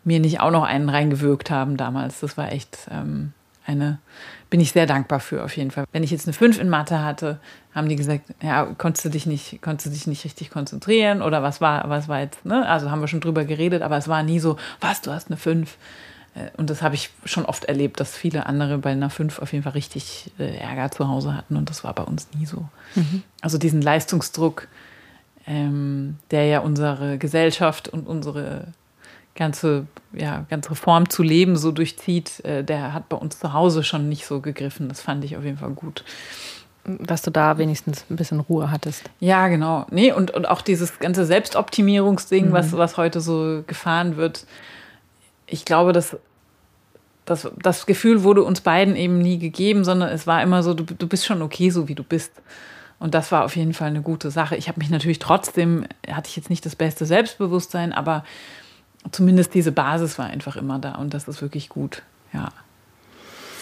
mir nicht auch noch einen reingewirkt haben damals. Das war echt ähm, eine, bin ich sehr dankbar für auf jeden Fall. Wenn ich jetzt eine 5 in Mathe hatte, haben die gesagt, ja, konntest du dich nicht, konntest du dich nicht richtig konzentrieren oder was war, was war jetzt, ne? Also haben wir schon drüber geredet, aber es war nie so, was, du hast eine 5. Äh, und das habe ich schon oft erlebt, dass viele andere bei einer 5 auf jeden Fall richtig äh, Ärger zu Hause hatten und das war bei uns nie so. Mhm. Also diesen Leistungsdruck, ähm, der ja unsere Gesellschaft und unsere ganze, ja, ganze Form zu leben so durchzieht, äh, der hat bei uns zu Hause schon nicht so gegriffen. Das fand ich auf jeden Fall gut. Dass du da wenigstens ein bisschen Ruhe hattest. Ja, genau. Nee, und, und auch dieses ganze Selbstoptimierungsding, mhm. was, was heute so gefahren wird. Ich glaube, dass das, das Gefühl wurde uns beiden eben nie gegeben, sondern es war immer so, du, du bist schon okay, so wie du bist. Und das war auf jeden Fall eine gute Sache. Ich habe mich natürlich trotzdem, hatte ich jetzt nicht das beste Selbstbewusstsein, aber zumindest diese Basis war einfach immer da und das ist wirklich gut. Ja.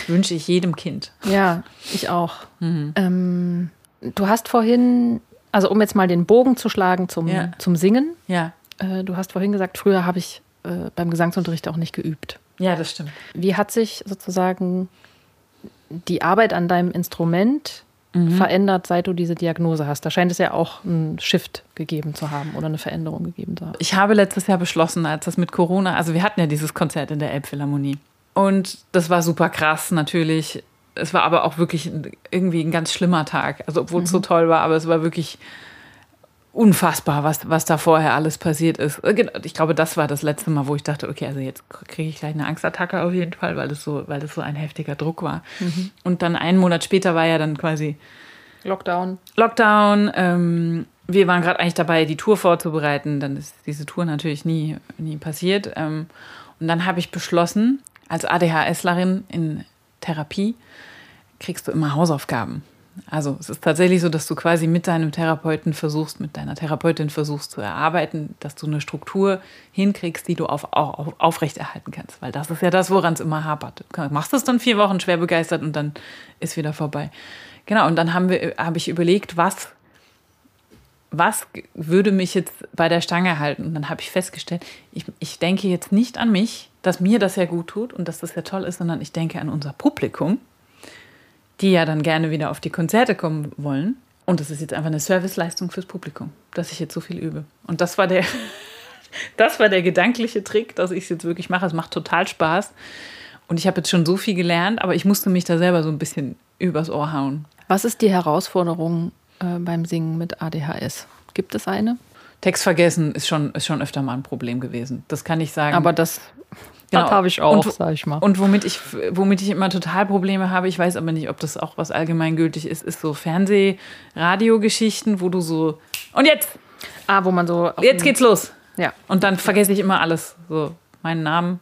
Wünsche ich jedem Kind. Ja, ich auch. Mhm. Ähm, du hast vorhin, also um jetzt mal den Bogen zu schlagen zum, ja. zum Singen. Ja. Äh, du hast vorhin gesagt, früher habe ich äh, beim Gesangsunterricht auch nicht geübt. Ja, das stimmt. Wie hat sich sozusagen die Arbeit an deinem Instrument mhm. verändert, seit du diese Diagnose hast? Da scheint es ja auch einen Shift gegeben zu haben oder eine Veränderung gegeben zu haben. Ich habe letztes Jahr beschlossen, als das mit Corona, also wir hatten ja dieses Konzert in der Elbphilharmonie. Und das war super krass natürlich. Es war aber auch wirklich irgendwie ein ganz schlimmer Tag. Also obwohl es mhm. so toll war, aber es war wirklich unfassbar, was, was da vorher alles passiert ist. Ich glaube, das war das letzte Mal, wo ich dachte, okay, also jetzt kriege ich gleich eine Angstattacke auf jeden Fall, weil das so, weil das so ein heftiger Druck war. Mhm. Und dann einen Monat später war ja dann quasi Lockdown. Lockdown. Ähm, wir waren gerade eigentlich dabei, die Tour vorzubereiten. Dann ist diese Tour natürlich nie, nie passiert. Ähm, und dann habe ich beschlossen, als ADHSlerin in Therapie kriegst du immer Hausaufgaben. Also es ist tatsächlich so, dass du quasi mit deinem Therapeuten versuchst, mit deiner Therapeutin versuchst zu erarbeiten, dass du eine Struktur hinkriegst, die du auf, auch aufrechterhalten kannst. Weil das ist ja das, woran es immer hapert. Du machst es dann vier Wochen schwer begeistert und dann ist wieder vorbei. Genau, und dann habe ich überlegt, was, was würde mich jetzt bei der Stange halten? Und dann habe ich festgestellt, ich, ich denke jetzt nicht an mich, dass mir das ja gut tut und dass das ja toll ist, sondern ich denke an unser Publikum die ja dann gerne wieder auf die Konzerte kommen wollen. Und das ist jetzt einfach eine Serviceleistung fürs Publikum, dass ich jetzt so viel übe. Und das war der, das war der gedankliche Trick, dass ich es jetzt wirklich mache. Es macht total Spaß. Und ich habe jetzt schon so viel gelernt, aber ich musste mich da selber so ein bisschen übers Ohr hauen. Was ist die Herausforderung äh, beim Singen mit ADHS? Gibt es eine? Text vergessen ist schon, ist schon öfter mal ein Problem gewesen. Das kann ich sagen. Aber das Genau. Das habe ich auch, sag ich mal. Und womit ich, womit ich immer total Probleme habe, ich weiß aber nicht, ob das auch was allgemeingültig ist, ist so Fernseh-Radio-Geschichten, wo du so, und jetzt! Ah, wo man so. Jetzt geht's los! Ja. Und dann vergesse ich immer alles. So, meinen Namen,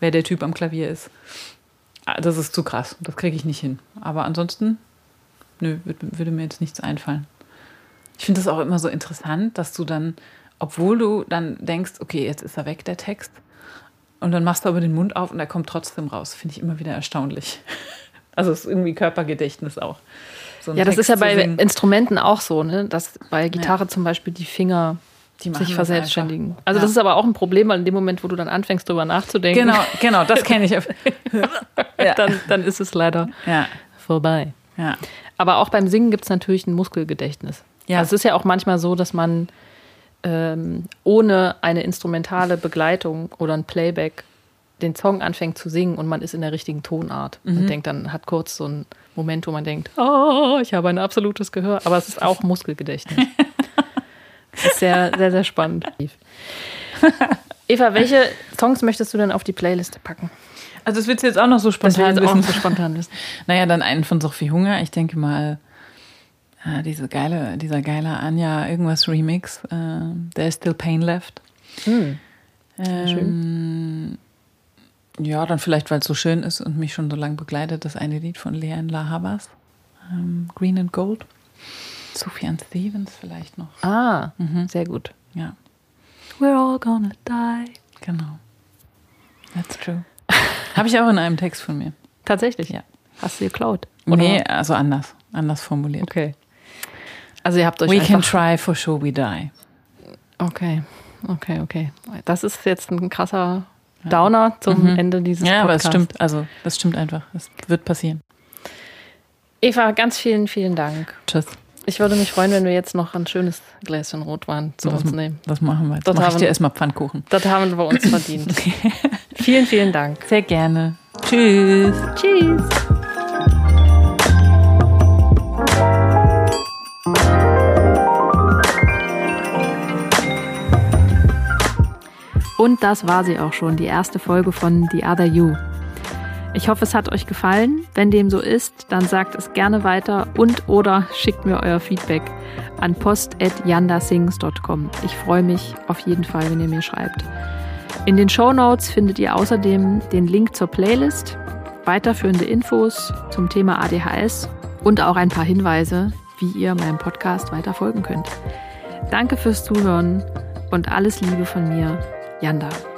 wer der Typ am Klavier ist. Ah, das ist zu krass. Das kriege ich nicht hin. Aber ansonsten, nö, würde mir jetzt nichts einfallen. Ich finde das auch immer so interessant, dass du dann, obwohl du dann denkst, okay, jetzt ist er weg, der Text, und dann machst du aber den Mund auf und er kommt trotzdem raus. Finde ich immer wieder erstaunlich. Also es ist irgendwie Körpergedächtnis auch. so Ja, das Text ist ja bei. Instrumenten auch so, ne? dass bei Gitarre zum Beispiel die Finger Die sich verselbstständigen. Also Ja. das ist aber auch ein Problem, weil in dem Moment, wo du dann anfängst, drüber nachzudenken, Genau, genau, das kenne ich. ja. dann, dann ist es leider ja, vorbei. ja. Aber auch beim Singen gibt es natürlich ein Muskelgedächtnis. Ja. Also es ist ja auch manchmal so, dass man ähm, ohne eine instrumentale Begleitung oder ein Playback den Song anfängt zu singen und man ist in der richtigen Tonart und denkt dann, hat kurz so einen Moment, wo man denkt, oh, ich habe ein absolutes Gehör, aber es ist auch Muskelgedächtnis. das ist sehr, sehr, sehr spannend. Eva, welche Songs möchtest du denn auf die Playliste packen? Also das willst du jetzt auch noch so Das spontan ich jetzt auch wissen. so spontan wissen. Naja, dann einen von Sophie Hunger. Ich denke mal, äh, diese geile, dieser geile Anja irgendwas Remix. Äh, There's Still Pain Left. Hm. Ähm, ja, dann vielleicht, weil es so schön ist und mich schon so lange begleitet, das eine Lied von Leanne La Havas. Ähm, Green and Gold. Sufjan Stevens vielleicht noch. Ah, Mhm. sehr gut. Ja, We're all gonna die. genau. That's true. Habe ich auch in einem Text von mir. Tatsächlich? Ja. Hast du geklaut? Nee, also anders. Anders formuliert. Okay. Also ihr habt euch We can try for sure we die. Okay, okay, okay. Das ist jetzt ein krasser Downer zum Mhm. Ende dieses Ja, aber es Podcasts. stimmt. Also, das stimmt einfach. Es wird passieren. Eva, ganz vielen, vielen Dank. Tschüss. Ich würde mich freuen, wenn wir jetzt noch ein schönes Gläschen Rotwein zu Das, uns nehmen. das machen wir. Jetzt Das mache ich dir erstmal Pfannkuchen. Das haben wir uns verdient. vielen, vielen Dank. Sehr gerne. Tschüss. Tschüss. Und das war sie auch schon, die erste Folge von The Other You. Ich hoffe, es hat euch gefallen. Wenn dem so ist, dann sagt es gerne weiter und oder schickt mir euer Feedback an post.yandasings.com. Ich freue mich auf jeden Fall, wenn ihr mir schreibt. In den Show Notes findet ihr außerdem den Link zur Playlist, weiterführende Infos zum Thema ADHS und auch ein paar Hinweise, wie ihr meinem Podcast weiter folgen könnt. Danke fürs Zuhören und alles Liebe von mir, Janda.